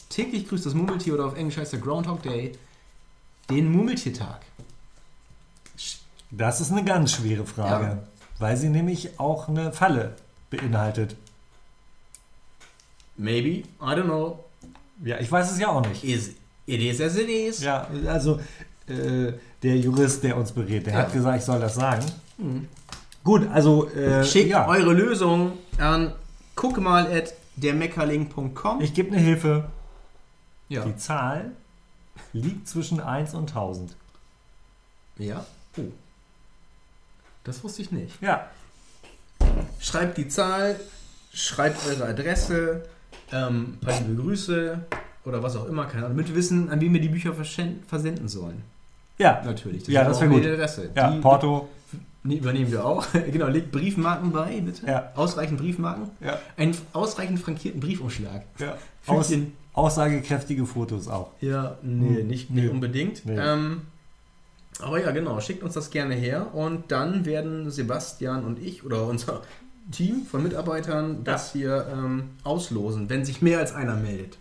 täglich grüßt das Murmeltier oder auf Englisch heißt der Groundhog Day den Murmeltiertag. Das ist eine ganz schwere Frage, Ja. weil sie nämlich auch eine Falle beinhaltet. Maybe, I don't know. Ja, ich weiß es ja auch nicht. Is, it is as it is. Ja, also äh, der Jurist, der uns berät, der Ja. hat gesagt, ich soll das sagen. Gut, also äh, Schickt ja, eure Lösung an guck mal at dermeckerling.com. ich gebe eine Hilfe. Ja. Die Zahl liegt zwischen 1 und 1000. ja. Oh. Das wusste ich nicht. Ja, Schreibt die Zahl, schreibt eure Adresse, ähm, ein paar liebe Grüße oder was auch immer, keine Ahnung, damit wir wissen, an wen wir die Bücher versenden sollen. ja, Natürlich. Ja, das auch wär eine gut. Adresse. ja, die Porto. übernehmen wir auch. genau, legt Briefmarken bei, bitte. Ja. Ausreichend Briefmarken. Ja, Einen ausreichend frankierten Briefumschlag. ja. Aus, Fügchen. Aussagekräftige Fotos auch. Ja, nee, Hm. nicht, Nee. nicht unbedingt. Nee. Ähm, aber ja, genau, schickt uns das gerne her und dann werden Sebastian und ich oder unser Team von Mitarbeitern das hier ähm, auslosen, wenn sich mehr als einer meldet.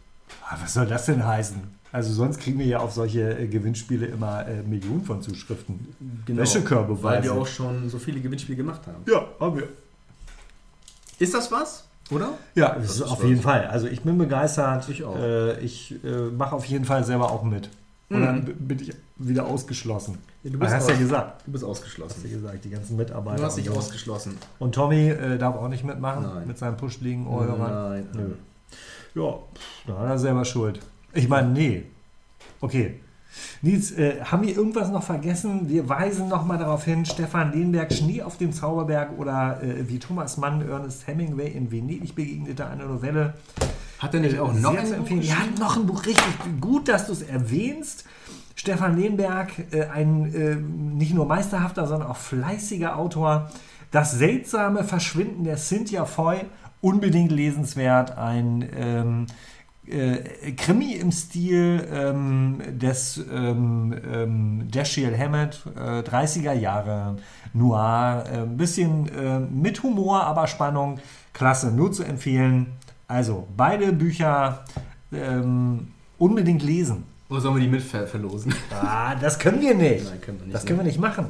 Ah, Was soll das denn heißen? Also sonst kriegen wir ja auf solche äh, Gewinnspiele immer äh, Millionen von Zuschriften. Wäschekörbe Genau. weil wir auch schon so viele Gewinnspiele gemacht haben. Ja, haben wir. Ist das was? Oder? Ja, das ist ist auf jeden Fall. Also ich bin begeistert. Ich auch. Äh, ich äh, mache auf jeden Fall selber auch mit. Und Mhm. dann bin ich wieder ausgeschlossen. Ja, du bist hast ja gesagt. Du bist Hast ausgeschlossen. du gesagt, die ganzen Mitarbeiter. Du hast dich so. ausgeschlossen. und Tommy äh, darf auch nicht mitmachen Nein. mit seinem puschligen Ohrhörern. Nein. Nö. Ja, da hat er selber Schuld. Ich meine, nee. Okay. Nils, äh, haben wir irgendwas noch vergessen? Wir weisen noch mal darauf hin, Stefan Lehnberg, Schnee auf dem Zauberberg oder äh, wie Thomas Mann Ernest Hemingway in Venedig begegnete, eine Novelle. Hat er nicht auch noch ein Buch empfehlen. Ja, noch ein Buch, richtig gut, dass du es erwähnst. Stefan Lehnberg, äh, ein äh, nicht nur meisterhafter, sondern auch fleißiger Autor. Das seltsame Verschwinden der Cynthia Foy, unbedingt lesenswert. Ein ähm, äh, Krimi im Stil ähm, des ähm, ähm, Dashiell Hammett, äh, 30er Jahre, Noir, äh, ein bisschen äh, mit Humor, aber Spannung. Klasse, nur zu empfehlen. Also, beide Bücher ähm, unbedingt lesen. Oder sollen wir die mit ver verlosen? Ah, das können wir nicht. Nein, können wir nicht. Das können wir nicht machen.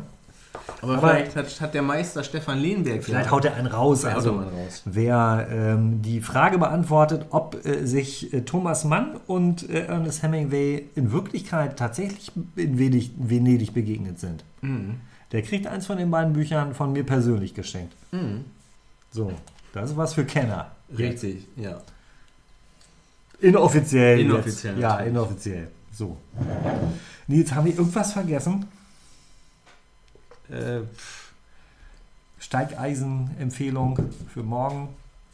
Aber, Aber- vielleicht hat, hat der Meister Stefan Lehnberg Vielleicht haut er einen raus. Ja, Also, mal raus. wer ähm, die Frage beantwortet, ob äh, sich äh, Thomas Mann und äh, Ernest Hemingway in Wirklichkeit tatsächlich in Venedig, Venedig begegnet sind, Mhm. der kriegt eins von den beiden Büchern von mir persönlich geschenkt. Mhm. So, das ist was für Kenner. Richtig, ja. Inoffiziell. Inoffiziell, Jetzt. Ja, inoffiziell. So. Nils, haben wir irgendwas vergessen? Äh, Steigeisen-Empfehlung für morgen.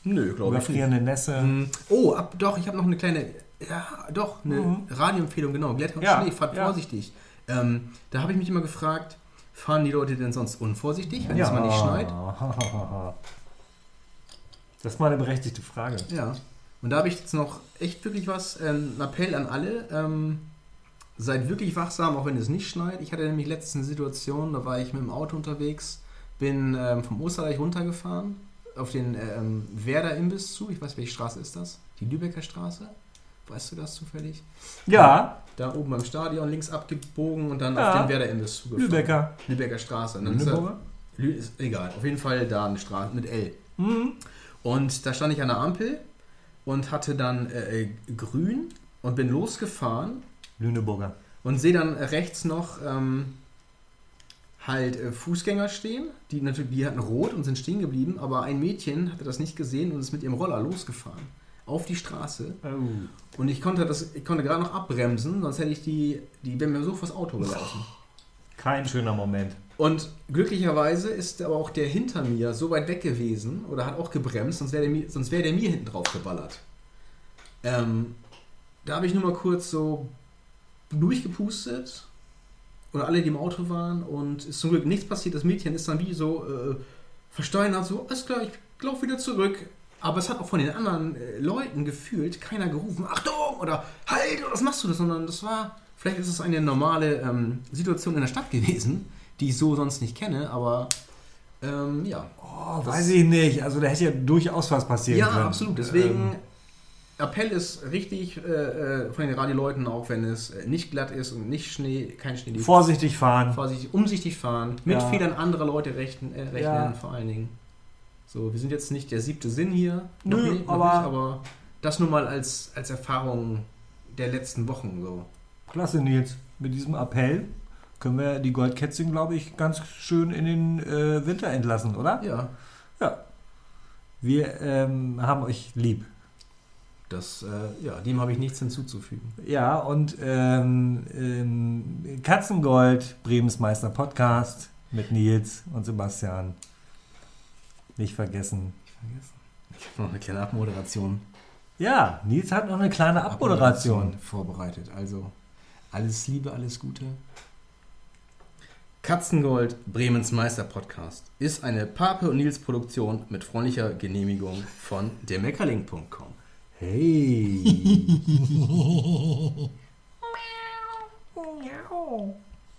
Nö, glaube ich. Überfrierende Nässe. Mhm. Oh, ab, doch, ich habe noch eine kleine, ja, doch, eine Mhm. Radioempfehlung, genau. Glätter und Ja, Schnee, fahrt ja. vorsichtig. Ähm, da habe ich mich immer gefragt, fahren die Leute denn sonst unvorsichtig, wenn es mal nicht schneit? Das ist mal eine berechtigte Frage. Ja. Und da habe ich jetzt noch echt wirklich was, ähm, ein Appell an alle. Ähm, seid wirklich wachsam, auch wenn es nicht schneit. Ich hatte nämlich letztens eine Situation, da war ich mit dem Auto unterwegs, bin ähm, vom Osterreich runtergefahren, auf den ähm, Werder Imbiss zu. Ich weiß, welche Straße ist das? Die Lübecker Straße? Weißt du das zufällig? Ja, Da oben beim Stadion links abgebogen und dann Ja. auf den Werder Imbiss zugefahren. Lübecker. Lübecker Straße. Und dann ist, er? Lü ist egal, auf jeden Fall da eine Straße mit L. Mhm. Und da stand ich an der Ampel und hatte dann äh, äh, grün und bin losgefahren Lüneburger. und sehe dann rechts noch ähm, halt äh, Fußgänger stehen. Die natürlich, die hatten rot und sind stehen geblieben, aber ein Mädchen hatte das nicht gesehen und ist mit ihrem Roller losgefahren auf die Straße. Oh. Und ich konnte das, ich konnte gerade noch abbremsen, sonst hätte ich die, die wäre mir so vors Auto gelaufen. Kein schöner Moment. Und glücklicherweise ist aber auch der hinter mir so weit weg gewesen oder hat auch gebremst, sonst wäre der, sonst wäre der mir hinten drauf geballert. Ähm, da habe ich nur mal kurz so durchgepustet oder alle, die im Auto waren und ist zum Glück nichts passiert. Das Mädchen ist dann wie so äh, versteinert, so, alles klar, ich laufe wieder zurück. Aber es hat auch von den anderen äh, Leuten gefühlt keiner gerufen, Achtung oder Halt oder was machst du das, sondern das war, vielleicht ist es eine normale ähm, Situation in der Stadt gewesen, die ich so sonst nicht kenne, aber ähm, ja. Oh, weiß ich nicht. Also da hätte ja durchaus was passieren Ja, können. absolut. Deswegen, Ähm, Appell ist richtig äh, äh, von den Radioleuten, auch wenn es äh, nicht glatt ist und nicht Schnee, kein Schnee liegt. vorsichtig fahren. Vorsichtig, umsichtig fahren, mit Ja. Fehlern anderer Leute rechnen, äh, rechnen Ja. vor allen Dingen. So, wir sind jetzt nicht der siebte Sinn hier, Nö, noch aber- nicht, aber das nur mal als, als Erfahrung der letzten Wochen so. Klasse, Nils. Mit diesem Appell können wir die Goldkätzchen, glaube ich, ganz schön in den äh, Winter entlassen, oder? Ja, Ja. Wir ähm, haben euch lieb. Das, äh, ja, dem habe ich nichts hinzuzufügen. Ja, und ähm, ähm, Katzengold, Bremens Meister Podcast mit Nils und Sebastian. Nicht vergessen. Vergessen. Ich habe noch eine kleine Abmoderation. Ja, Nils hat noch eine kleine Abmoderation. vorbereitet. Also alles Liebe, alles Gute. Katzengold, Bremens Meister Podcast, ist eine Pape und Nils Produktion mit freundlicher Genehmigung von dermeckerling.com. Hey. Meow.